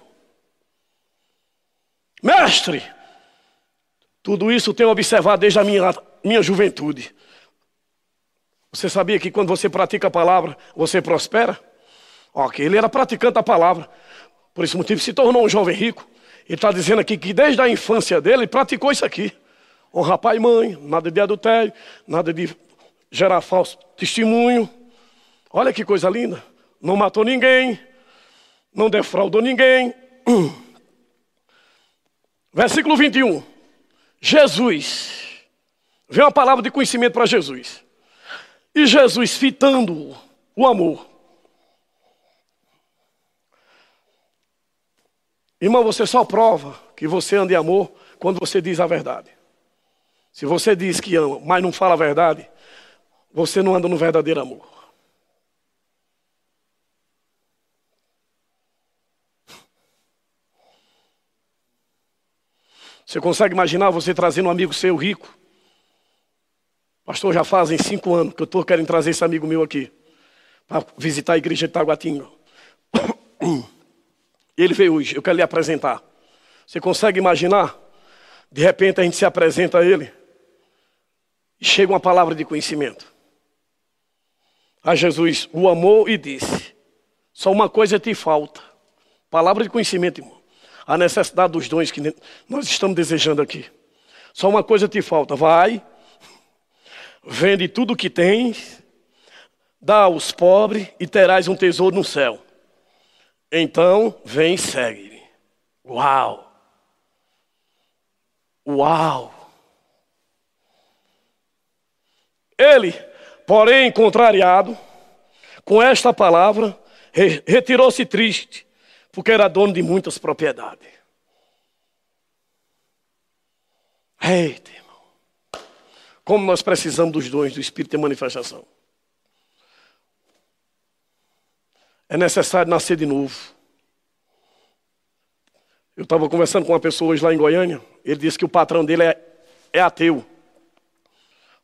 Mestre, tudo isso tenho observado desde a minha, minha juventude. Você sabia que quando você pratica a palavra, você prospera? Ok, ele era praticante da palavra. Por esse motivo se tornou um jovem rico. Ele está dizendo aqui que desde a infância dele ele praticou isso aqui. Honrar pai e mãe, nada de adultério, nada de gerar falso testemunho. Olha que coisa linda. Não matou ninguém, não defraudou ninguém. Versículo 21. Jesus. Vem uma palavra de conhecimento para Jesus. E Jesus, fitando o amor. Irmão, você só prova que você anda em amor quando você diz a verdade. Se você diz que ama, mas não fala a verdade, você não anda no verdadeiro amor. Você consegue imaginar você trazendo um amigo seu rico? Pastor, já fazem cinco anos que eu estou querendo trazer esse amigo meu aqui para visitar a igreja de Taguatinga. Ele veio hoje, eu quero lhe apresentar. Você consegue imaginar? De repente a gente se apresenta a ele e chega uma palavra de conhecimento. A Jesus o amou e disse: Só uma coisa te falta. Palavra de conhecimento, irmão a necessidade dos dons que nós estamos desejando aqui. Só uma coisa te falta: vai, vende tudo o que tens, dá aos pobres e terás um tesouro no céu. Então, vem e segue-me. Uau! Uau! Ele, porém, contrariado com esta palavra, retirou-se triste porque era dono de muitas propriedades. Eita, irmão. Como nós precisamos dos dons do Espírito de manifestação. É necessário nascer de novo. Eu estava conversando com uma pessoa hoje lá em Goiânia. Ele disse que o patrão dele é, é ateu.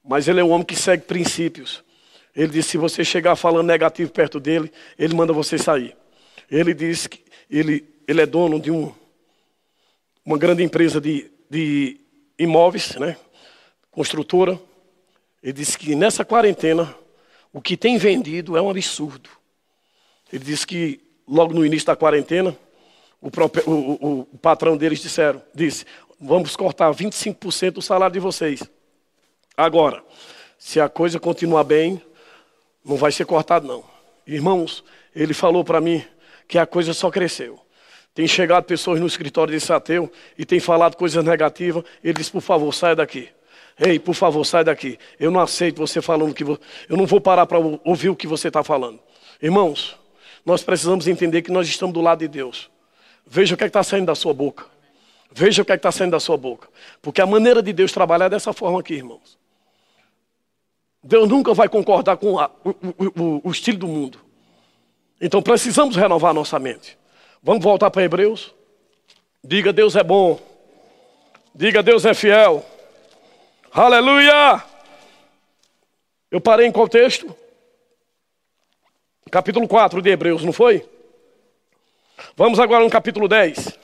Mas ele é um homem que segue princípios. Ele disse: se você chegar falando negativo perto dele, ele manda você sair. Ele disse que ele, ele é dono de um, uma grande empresa de, de imóveis, né? construtora. Ele disse que nessa quarentena, o que tem vendido é um absurdo. Ele disse que logo no início da quarentena, o, próprio, o, o, o patrão deles disseram, disse, vamos cortar 25% do salário de vocês. Agora, se a coisa continuar bem, não vai ser cortado não. Irmãos, ele falou para mim que a coisa só cresceu. Tem chegado pessoas no escritório desse ateu e tem falado coisas negativas. Ele disse, por favor, saia daqui. Ei, por favor, sai daqui. Eu não aceito você falando que... Vo... Eu não vou parar para ouvir o que você está falando. Irmãos, nós precisamos entender que nós estamos do lado de Deus. Veja o que é está saindo da sua boca. Veja o que é está saindo da sua boca. Porque a maneira de Deus trabalhar é dessa forma aqui, irmãos. Deus nunca vai concordar com a, o, o, o estilo do mundo. Então precisamos renovar nossa mente. Vamos voltar para Hebreus? Diga Deus é bom. Diga Deus é fiel. Aleluia! Eu parei em qual texto? Capítulo 4 de Hebreus, não foi? Vamos agora no capítulo 10.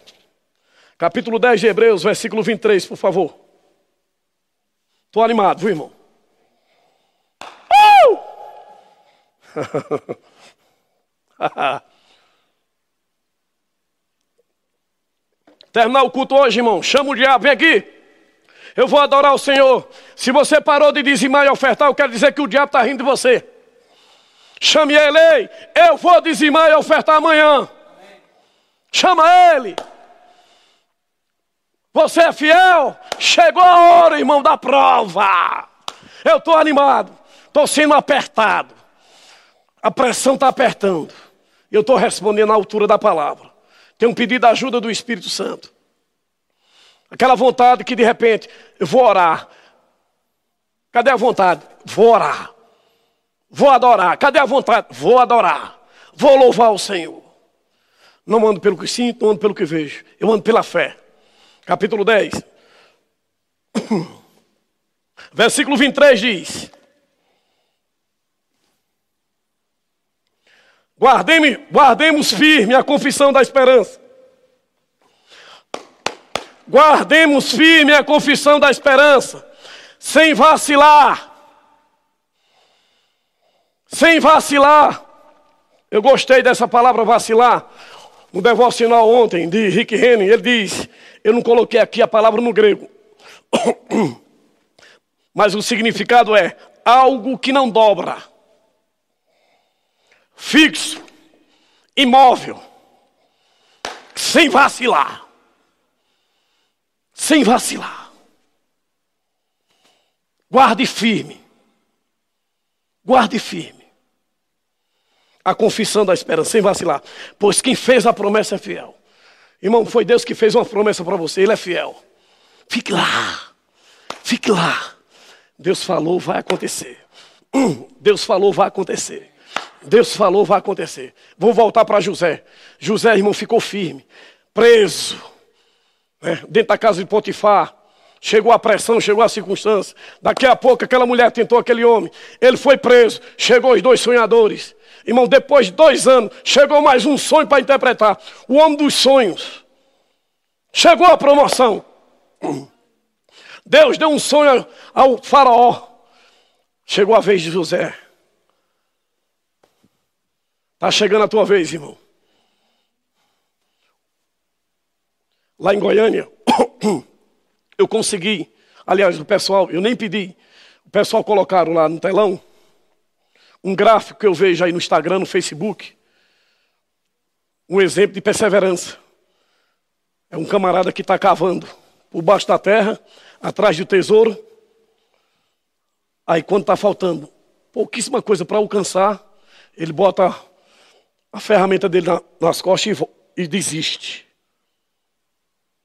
Capítulo 10 de Hebreus, versículo 23, por favor. Estou animado, viu, irmão? Uh! Terminar o culto hoje, irmão. Chama o diabo, vem aqui. Eu vou adorar o Senhor. Se você parou de dizimar e ofertar, eu quero dizer que o diabo está rindo de você. Chame ele, eu vou dizimar e ofertar amanhã. Chama ele. Você é fiel? Chegou a hora, irmão, da prova. Eu estou animado, estou sendo apertado. A pressão está apertando. Eu estou respondendo à altura da palavra. Tenho pedido a ajuda do Espírito Santo. Aquela vontade que de repente eu vou orar. Cadê a vontade? Vou orar. Vou adorar. Cadê a vontade? Vou adorar. Vou louvar o Senhor. Não ando pelo que sinto, não ando pelo que vejo. Eu ando pela fé. Capítulo 10. Versículo 23 diz: Guardemos, guardemos firme a confissão da esperança. Guardemos firme a confissão da esperança, sem vacilar. Sem vacilar. Eu gostei dessa palavra vacilar. No devocional ontem de Rick Henry, ele diz: Eu não coloquei aqui a palavra no grego, mas o significado é algo que não dobra fixo, imóvel, sem vacilar. Sem vacilar. Guarde firme. Guarde firme. A confissão da esperança, sem vacilar. Pois quem fez a promessa é fiel. Irmão, foi Deus que fez uma promessa para você, Ele é fiel. Fique lá. Fique lá. Deus falou, vai acontecer. Deus falou, vai acontecer. Deus falou, vai acontecer. Vou voltar para José. José, irmão, ficou firme, preso, né, dentro da casa de Potifar. Chegou a pressão, chegou a circunstância. Daqui a pouco aquela mulher tentou aquele homem. Ele foi preso. Chegou os dois sonhadores. Irmão, depois de dois anos, chegou mais um sonho para interpretar. O homem dos sonhos. Chegou a promoção. Deus deu um sonho ao faraó. Chegou a vez de José. Está chegando a tua vez, irmão. Lá em Goiânia, eu consegui, aliás, o pessoal, eu nem pedi, o pessoal colocaram lá no telão um gráfico que eu vejo aí no Instagram, no Facebook, um exemplo de perseverança. É um camarada que está cavando por baixo da terra, atrás do tesouro. Aí quando está faltando pouquíssima coisa para alcançar, ele bota a ferramenta dele nas costas e, e desiste.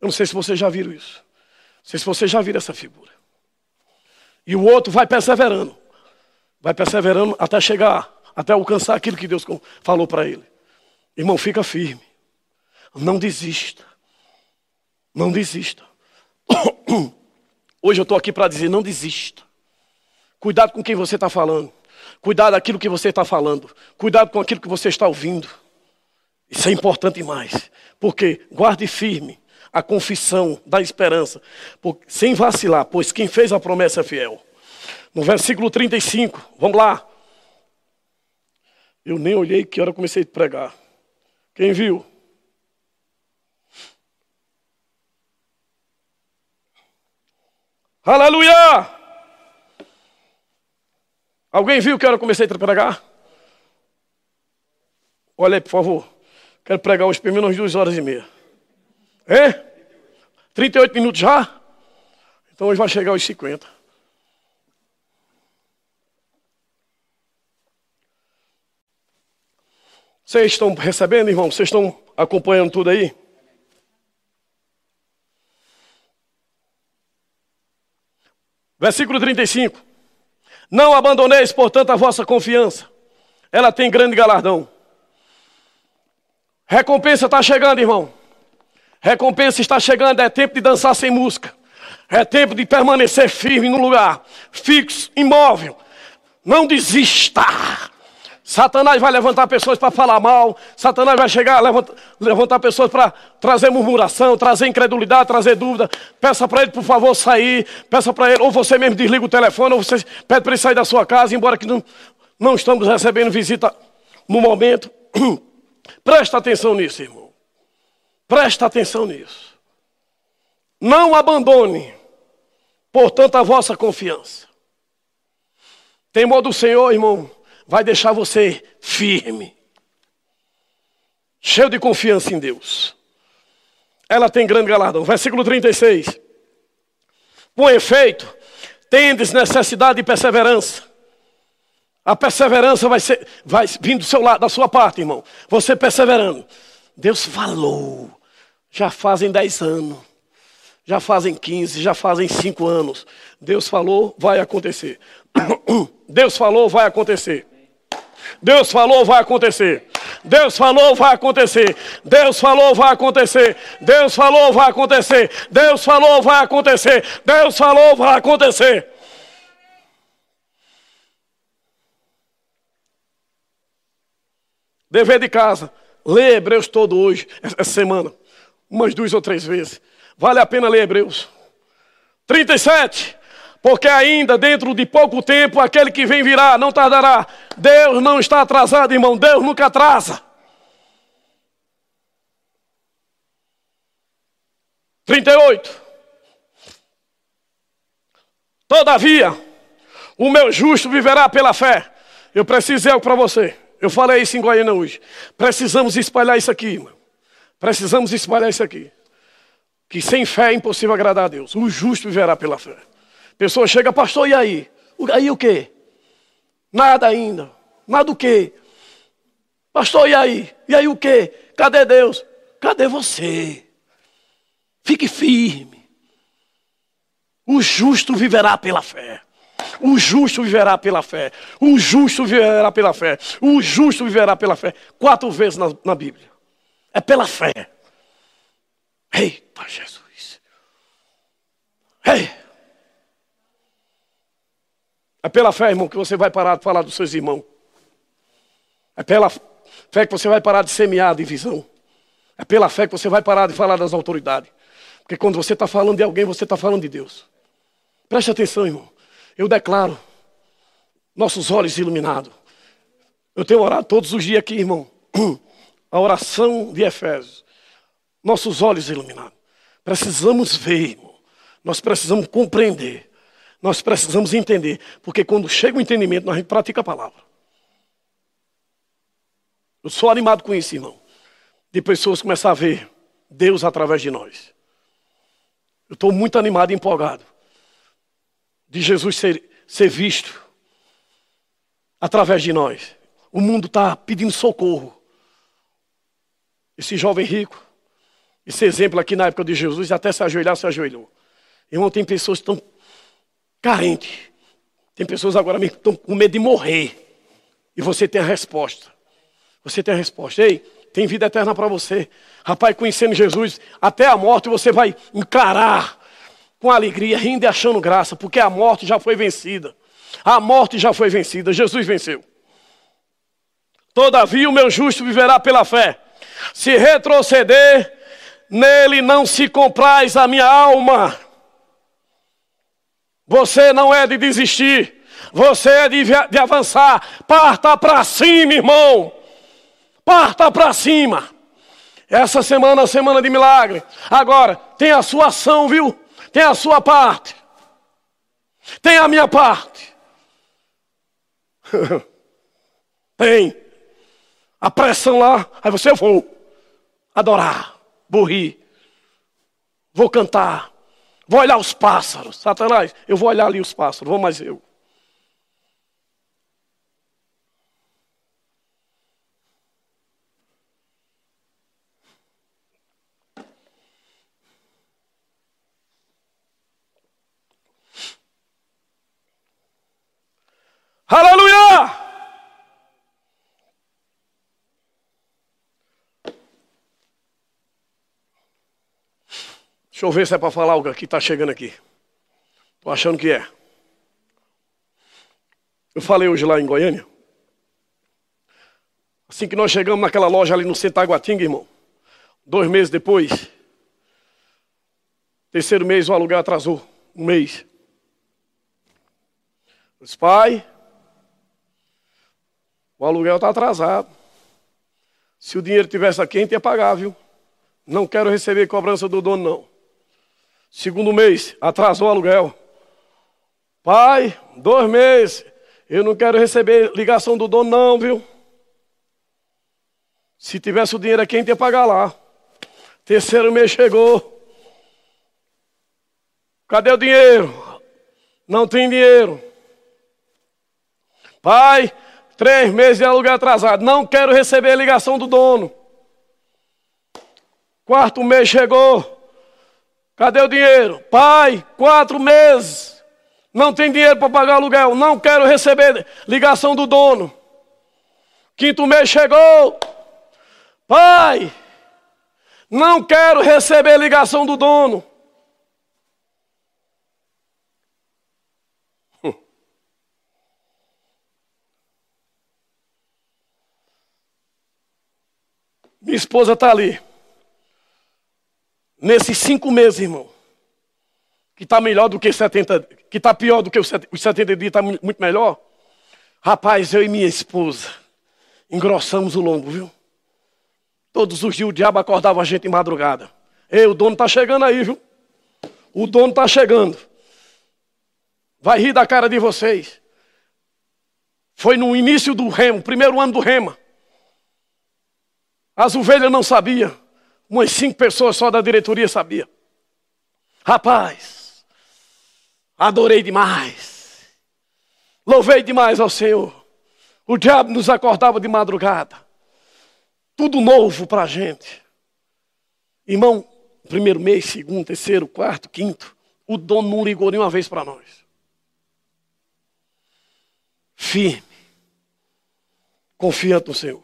Eu não sei se vocês já viram isso. Não sei se vocês já viram essa figura. E o outro vai perseverando. Vai perseverando até chegar, até alcançar aquilo que Deus falou para ele. Irmão, fica firme. Não desista. Não desista. Hoje eu estou aqui para dizer: não desista. Cuidado com quem você está falando. Cuidado daquilo que você está falando. Cuidado com aquilo que você está ouvindo. Isso é importante demais. Porque guarde firme a confissão da esperança, sem vacilar, pois quem fez a promessa é fiel. No versículo 35. Vamos lá. Eu nem olhei que hora eu comecei a pregar. Quem viu? Aleluia! Alguém viu que hora eu comecei a pregar? Olha aí, por favor. Quero pregar hoje pelo menos duas horas e meia. É? 38 minutos já? Então hoje vai chegar aos 50. Vocês estão recebendo, irmão? Vocês estão acompanhando tudo aí? Versículo 35. Não abandoneis, portanto, a vossa confiança. Ela tem grande galardão. Recompensa está chegando, irmão. Recompensa está chegando. É tempo de dançar sem música. É tempo de permanecer firme no lugar, fixo, imóvel. Não desista. Satanás vai levantar pessoas para falar mal. Satanás vai chegar, levantar, levantar pessoas para trazer murmuração, trazer incredulidade, trazer dúvida. Peça para ele, por favor, sair. Peça para ele, ou você mesmo desliga o telefone, ou você pede para ele sair da sua casa, embora que não, não estamos recebendo visita no momento. Presta atenção nisso, irmão. Presta atenção nisso. Não abandone, portanto, a vossa confiança. Temor do Senhor, irmão, vai deixar você firme, cheio de confiança em Deus. Ela tem grande galardão. Versículo 36. Com efeito, tendes necessidade de perseverança. A perseverança vai, ser, vai vir do seu lado, da sua parte, irmão. Você perseverando. Deus falou. Já fazem 10 anos. Já fazem 15, já fazem 5 anos. Deus falou, vai acontecer. Deus falou, vai acontecer. Deus falou, vai acontecer. Deus falou, vai acontecer. Deus falou, vai acontecer. Deus falou, vai acontecer. Deus falou, vai acontecer. Deus falou, vai acontecer. Dever de casa. Lê Hebreus todo hoje, essa semana. Umas duas ou três vezes. Vale a pena ler Hebreus. 37. Porque ainda dentro de pouco tempo aquele que vem virá, não tardará. Deus não está atrasado, irmão. Deus nunca atrasa. 38. Todavia, o meu justo viverá pela fé. Eu preciso dizer algo para você. Eu falei isso em Goiânia hoje. Precisamos espalhar isso aqui, irmão. Precisamos espalhar isso aqui. Que sem fé é impossível agradar a Deus. O justo viverá pela fé. Pessoa chega, pastor, e aí? Aí o quê? Nada ainda. Nada o quê? Pastor, e aí? E aí o quê? Cadê Deus? Cadê você? Fique firme. O justo viverá pela fé. O justo viverá pela fé. O justo viverá pela fé. O justo viverá pela fé. Quatro vezes na, na Bíblia. É pela fé. Eita Jesus. Ei. É pela fé, irmão, que você vai parar de falar dos seus irmãos. É pela fé que você vai parar de semear divisão. É pela fé que você vai parar de falar das autoridades. Porque quando você está falando de alguém, você está falando de Deus. Preste atenção, irmão. Eu declaro nossos olhos iluminados. Eu tenho orado todos os dias aqui, irmão. A oração de Efésios. Nossos olhos iluminados. Precisamos ver, irmão. Nós precisamos compreender nós precisamos entender, porque quando chega o entendimento, nós pratica a palavra. Eu sou animado com isso, irmão. De pessoas começar a ver Deus através de nós. Eu estou muito animado e empolgado. De Jesus ser, ser visto através de nós. O mundo está pedindo socorro. Esse jovem rico, esse exemplo aqui na época de Jesus, até se ajoelhar, se ajoelhou. Irmão, tem pessoas que estão carente. Tem pessoas agora mesmo que estão com medo de morrer. E você tem a resposta. Você tem a resposta. Ei, tem vida eterna para você. Rapaz, conhecendo Jesus, até a morte você vai encarar com alegria, rindo e achando graça, porque a morte já foi vencida. A morte já foi vencida. Jesus venceu. Todavia o meu justo viverá pela fé. Se retroceder, nele não se compraz a minha alma. Você não é de desistir. Você é de, de avançar. Parta para cima, irmão. Parta para cima. Essa semana é semana de milagre. Agora, tem a sua ação, viu? Tem a sua parte. Tem a minha parte. tem. A pressão lá. Aí você, eu vou adorar, vou rir, vou cantar, vou olhar os pássaros. Satanás, eu vou olhar ali os pássaros, vou mais eu. Aleluia! Deixa eu ver se é para falar algo que está chegando aqui. Estou achando que é. Eu falei hoje lá em Goiânia. Assim que nós chegamos naquela loja ali no Centaguatinga, irmão. Dois meses depois. Terceiro mês o aluguel atrasou. Um mês. Eu disse, pai, o aluguel está atrasado. Se o dinheiro tivesse aqui, a gente ia pagar, viu? Não quero receber cobrança do dono, não. Segundo mês, atrasou o aluguel. Pai, dois meses, eu não quero receber ligação do dono, não, viu? Se tivesse o dinheiro aqui, a gente ia pagar lá. Terceiro mês chegou. Cadê o dinheiro? Não tem dinheiro. Pai, três meses de aluguel atrasado. Não quero receber a ligação do dono. Quarto mês chegou. Cadê o dinheiro? Pai, quatro meses. Não tem dinheiro para pagar aluguel. Não quero receber ligação do dono. Quinto mês chegou. Pai, não quero receber ligação do dono. Minha esposa está ali nesses cinco meses, irmão, que está melhor do que 70, que está pior do que os 70 dias, está muito melhor. Rapaz, eu e minha esposa engrossamos o lombo, viu? Todos os dias o diabo acordava a gente em madrugada. Ei, o dono está chegando aí, viu? O dono está chegando. Vai rir da cara de vocês. Foi no início do remo, primeiro ano do rema. As ovelhas não sabiam. Umas cinco pessoas só da diretoria sabia. Rapaz, adorei demais. Louvei demais ao Senhor. O diabo nos acordava de madrugada. Tudo novo para a gente. Irmão, primeiro mês, segundo, terceiro, quarto, quinto, o dono não ligou nenhuma vez para nós. Firme. Confiante no Senhor.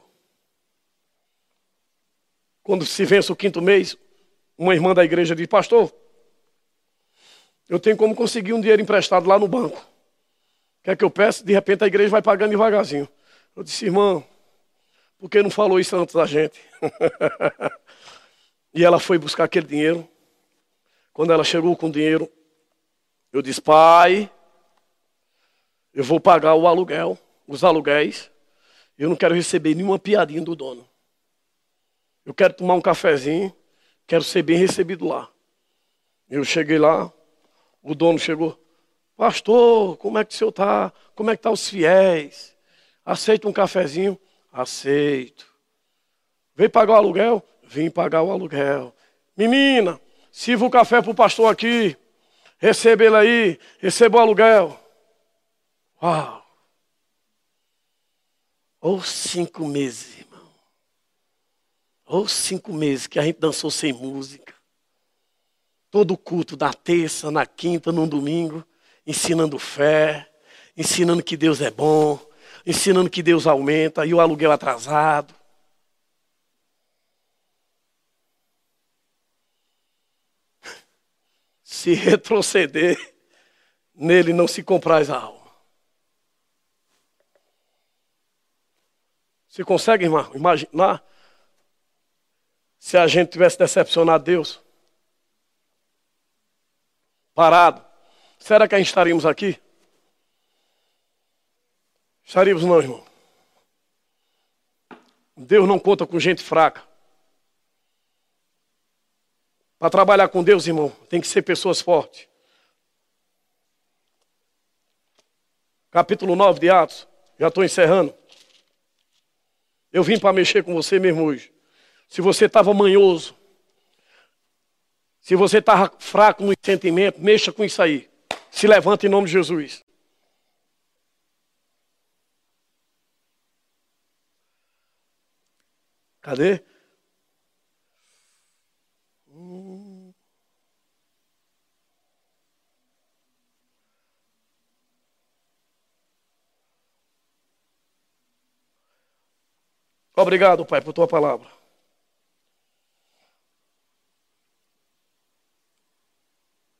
Quando se vence o quinto mês, uma irmã da igreja diz: Pastor, eu tenho como conseguir um dinheiro emprestado lá no banco. Quer que eu peça? De repente a igreja vai pagando devagarzinho. Eu disse: Irmã, por que não falou isso antes da gente? e ela foi buscar aquele dinheiro. Quando ela chegou com o dinheiro, eu disse: Pai, eu vou pagar o aluguel, os aluguéis. Eu não quero receber nenhuma piadinha do dono. Eu quero tomar um cafezinho, quero ser bem recebido lá. Eu cheguei lá, o dono chegou, pastor, como é que o senhor está? Como é que estão tá os fiéis? Aceita um cafezinho? Aceito. Veio pagar o aluguel? Vim pagar o aluguel. Menina, sirva o café para o pastor aqui. Receba ele aí, receba o aluguel. Uau! Ou cinco meses, ou cinco meses que a gente dançou sem música. Todo culto da terça, na quinta, no domingo, ensinando fé, ensinando que Deus é bom, ensinando que Deus aumenta e o aluguel atrasado. Se retroceder, nele não se compraz a alma. Você consegue, irmão, imaginar se a gente tivesse decepcionado Deus? Parado. Será que a gente estaríamos aqui? Estaríamos não, irmão. Deus não conta com gente fraca. Para trabalhar com Deus, irmão, tem que ser pessoas fortes. Capítulo 9 de Atos. Já estou encerrando. Eu vim para mexer com você mesmo hoje. Se você estava manhoso, se você estava fraco no sentimento, mexa com isso aí. Se levanta em nome de Jesus. Cadê? Obrigado, Pai, por tua palavra.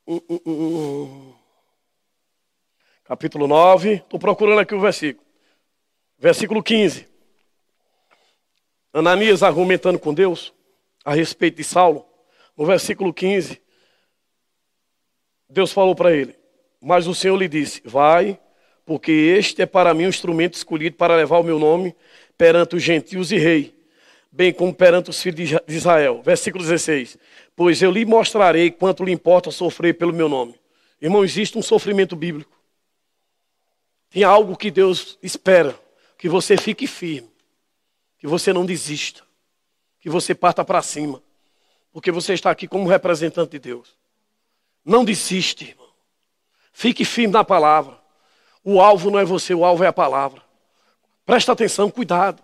Uh, uh, uh, Capítulo 9, estou procurando aqui o versículo. Versículo 15. Ananias argumentando com Deus a respeito de Saulo. No versículo 15, Deus falou para ele: Mas o Senhor lhe disse: Vai, porque este é para mim um instrumento escolhido para levar o meu nome perante os gentios e rei, bem como perante os filhos de Israel. Versículo 16: Pois eu lhe mostrarei quanto lhe importa sofrer pelo meu nome. Irmão, existe um sofrimento bíblico. Tem algo que Deus espera, que você fique firme, que você não desista, que você parta para cima, porque você está aqui como representante de Deus. Não desiste, irmão. Fique firme na palavra. O alvo não é você, o alvo é a palavra. Presta atenção, cuidado.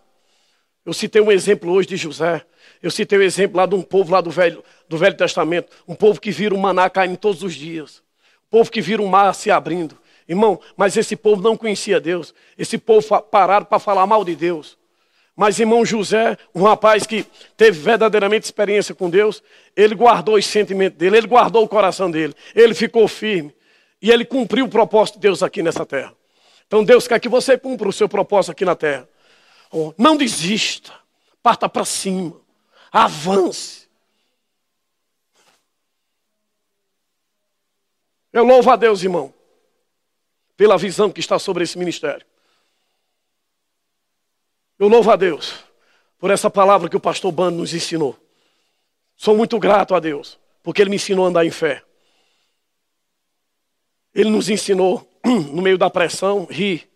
Eu citei um exemplo hoje de José. Eu citei o um exemplo lá de um povo lá do Velho, do Velho Testamento. Um povo que vira o maná caindo todos os dias. Um povo que vira o mar se abrindo. Irmão, mas esse povo não conhecia Deus. Esse povo pararam para falar mal de Deus. Mas irmão José, um rapaz que teve verdadeiramente experiência com Deus, ele guardou os sentimentos dele, ele guardou o coração dele, ele ficou firme. E ele cumpriu o propósito de Deus aqui nessa terra. Então Deus quer que você cumpra o seu propósito aqui na terra. Não desista. Parta para cima. Avance. Eu louvo a Deus, irmão, pela visão que está sobre esse ministério. Eu louvo a Deus por essa palavra que o pastor Bando nos ensinou. Sou muito grato a Deus, porque ele me ensinou a andar em fé. Ele nos ensinou no meio da pressão, ri.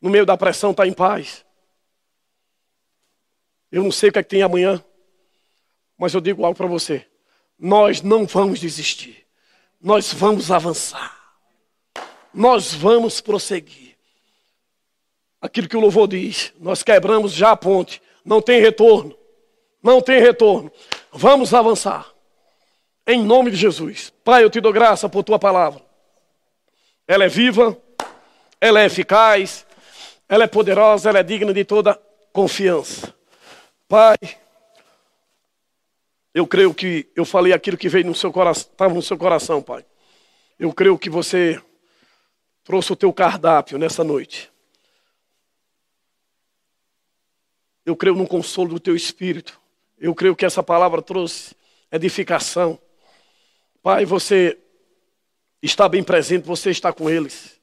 No meio da pressão, está em paz. Eu não sei o que, é que tem amanhã, mas eu digo algo para você. Nós não vamos desistir. Nós vamos avançar. Nós vamos prosseguir. Aquilo que o louvor diz, nós quebramos já a ponte. Não tem retorno. Não tem retorno. Vamos avançar. Em nome de Jesus. Pai, eu te dou graça por tua palavra ela é viva, ela é eficaz, ela é poderosa, ela é digna de toda confiança. Pai, eu creio que eu falei aquilo que veio no seu coração, estava no seu coração, Pai. Eu creio que você trouxe o teu cardápio nessa noite. Eu creio no consolo do teu espírito. Eu creio que essa palavra trouxe edificação. Pai, você está bem presente, você está com eles.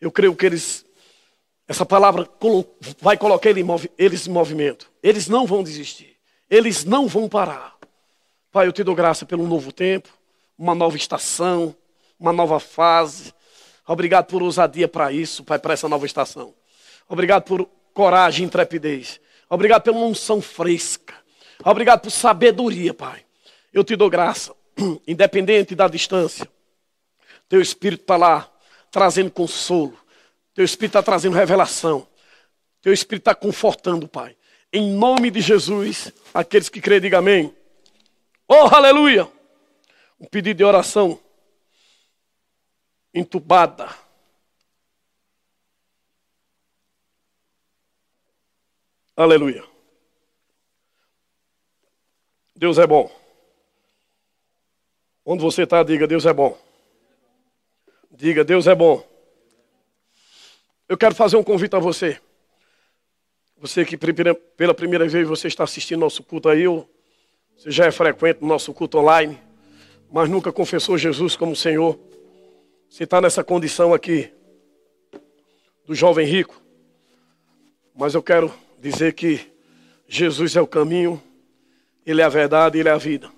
Eu creio que eles, essa palavra vai colocar eles em movimento. Eles não vão desistir, eles não vão parar. Pai, eu te dou graça pelo novo tempo, uma nova estação, uma nova fase. Obrigado por ousadia para isso, Pai, para essa nova estação. Obrigado por coragem e intrepidez. Obrigado pela unção fresca. Obrigado por sabedoria, Pai. Eu te dou graça, independente da distância. Teu Espírito está lá trazendo consolo. Teu Espírito está trazendo revelação. Teu Espírito está confortando, Pai. Em nome de Jesus, aqueles que creem, digam amém. Oh, aleluia! Um pedido de oração entubada. Aleluia. Deus é bom. Onde você está, diga: Deus é bom. Diga, Deus é bom. Eu quero fazer um convite a você. Você que pela primeira vez você está assistindo nosso culto aí, ou você já é frequente no nosso culto online, mas nunca confessou Jesus como Senhor. Você está nessa condição aqui do jovem rico. Mas eu quero dizer que Jesus é o caminho, Ele é a verdade, Ele é a vida.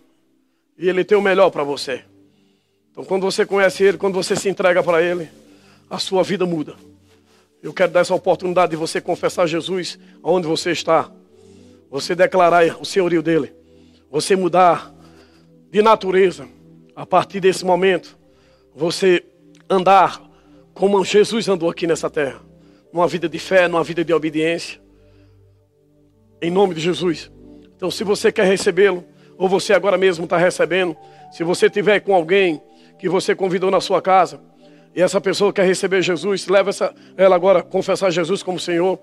E Ele tem o melhor para você. Então, quando você conhece Ele, quando você se entrega para Ele, a sua vida muda. Eu quero dar essa oportunidade de você confessar Jesus onde você está. Você declarar o senhorio dele. Você mudar de natureza. A partir desse momento, você andar como Jesus andou aqui nessa terra. Numa vida de fé, numa vida de obediência. Em nome de Jesus. Então, se você quer recebê-lo, ou você agora mesmo está recebendo, se você tiver com alguém que você convidou na sua casa, e essa pessoa quer receber Jesus, leva essa, ela agora a confessar Jesus como Senhor.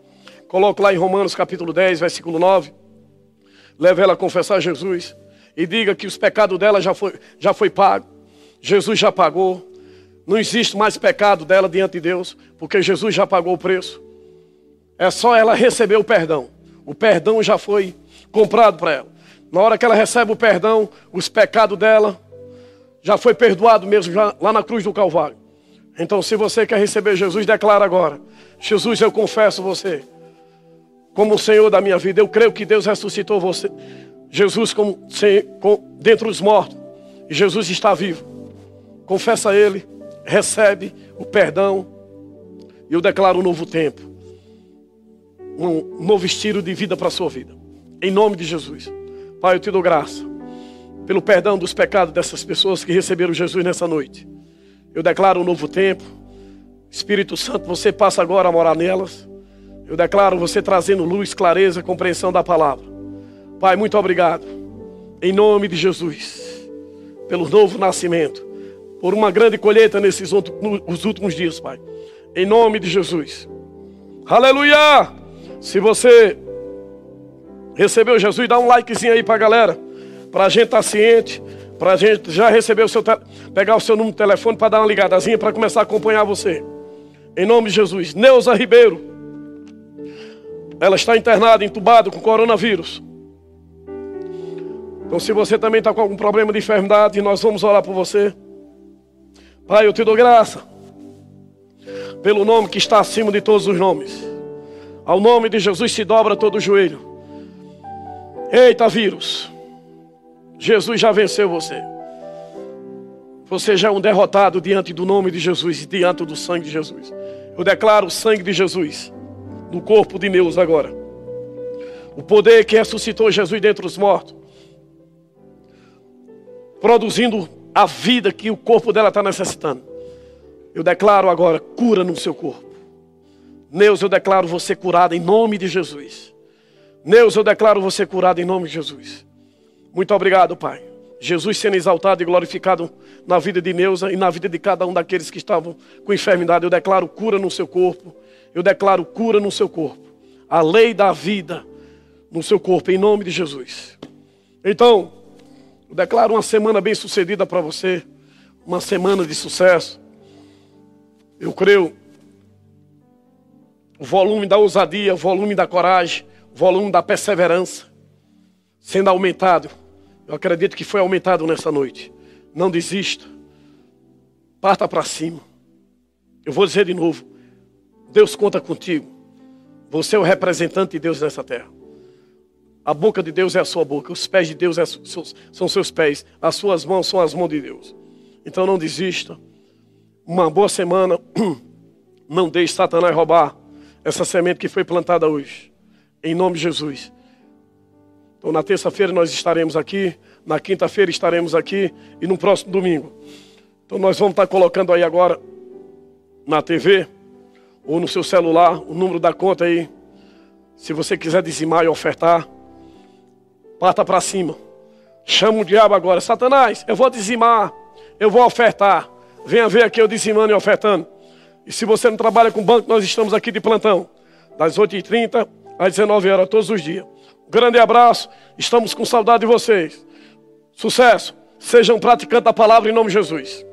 Coloque lá em Romanos capítulo 10, versículo 9. Leve ela a confessar Jesus. E diga que os pecados dela já foi, já foi pago. Jesus já pagou. Não existe mais pecado dela diante de Deus, porque Jesus já pagou o preço. É só ela receber o perdão. O perdão já foi comprado para ela. Na hora que ela recebe o perdão, os pecados dela já foi perdoado mesmo lá na cruz do Calvário. Então, se você quer receber Jesus, declara agora: Jesus, eu confesso você como o Senhor da minha vida. Eu creio que Deus ressuscitou você, Jesus, como, com, dentre os mortos. E Jesus está vivo. Confessa a Ele, recebe o perdão. E eu declaro um novo tempo, um novo estilo de vida para a sua vida. Em nome de Jesus. Pai, eu te dou graça pelo perdão dos pecados dessas pessoas que receberam Jesus nessa noite. Eu declaro um novo tempo. Espírito Santo, você passa agora a morar nelas. Eu declaro você trazendo luz, clareza, compreensão da palavra. Pai, muito obrigado. Em nome de Jesus, pelo novo nascimento, por uma grande colheita nesses nos últimos dias, Pai. Em nome de Jesus. Aleluia! Se você recebeu Jesus, dá um likezinho aí para a galera, para a gente estar tá ciente para a gente já receber o seu pegar o seu número de telefone para dar uma ligadazinha para começar a acompanhar você. Em nome de Jesus. Neuza Ribeiro. Ela está internada, entubada com coronavírus. Então, se você também está com algum problema de enfermidade, nós vamos orar por você. Pai, eu te dou graça pelo nome que está acima de todos os nomes. Ao nome de Jesus se dobra todo o joelho. Eita, vírus. Jesus já venceu você. Você já é um derrotado diante do nome de Jesus e diante do sangue de Jesus. Eu declaro o sangue de Jesus no corpo de Deus agora. O poder que ressuscitou Jesus dentre os mortos, produzindo a vida que o corpo dela está necessitando. Eu declaro agora cura no seu corpo. Deus, eu declaro você curado em nome de Jesus. Deus, eu declaro você curado em nome de Jesus. Muito obrigado, Pai. Jesus sendo exaltado e glorificado na vida de Neuza e na vida de cada um daqueles que estavam com enfermidade. Eu declaro cura no seu corpo. Eu declaro cura no seu corpo. A lei da vida no seu corpo, em nome de Jesus. Então, eu declaro uma semana bem sucedida para você. Uma semana de sucesso. Eu creio. O volume da ousadia, o volume da coragem, o volume da perseverança sendo aumentado. Eu acredito que foi aumentado nessa noite. Não desista. Parta para cima. Eu vou dizer de novo. Deus conta contigo. Você é o representante de Deus nessa terra. A boca de Deus é a sua boca. Os pés de Deus é são seus pés. As suas mãos são as mãos de Deus. Então não desista. Uma boa semana. Não deixe Satanás roubar essa semente que foi plantada hoje. Em nome de Jesus. Então, na terça-feira nós estaremos aqui, na quinta-feira estaremos aqui e no próximo domingo. Então, nós vamos estar colocando aí agora na TV ou no seu celular o número da conta aí. Se você quiser dizimar e ofertar, parta para cima. Chama o diabo agora, Satanás, eu vou dizimar, eu vou ofertar. Venha ver aqui eu dizimando e ofertando. E se você não trabalha com banco, nós estamos aqui de plantão, das 8h30 às 19 horas todos os dias. Grande abraço. Estamos com saudade de vocês. Sucesso. Sejam praticantes da palavra em nome de Jesus.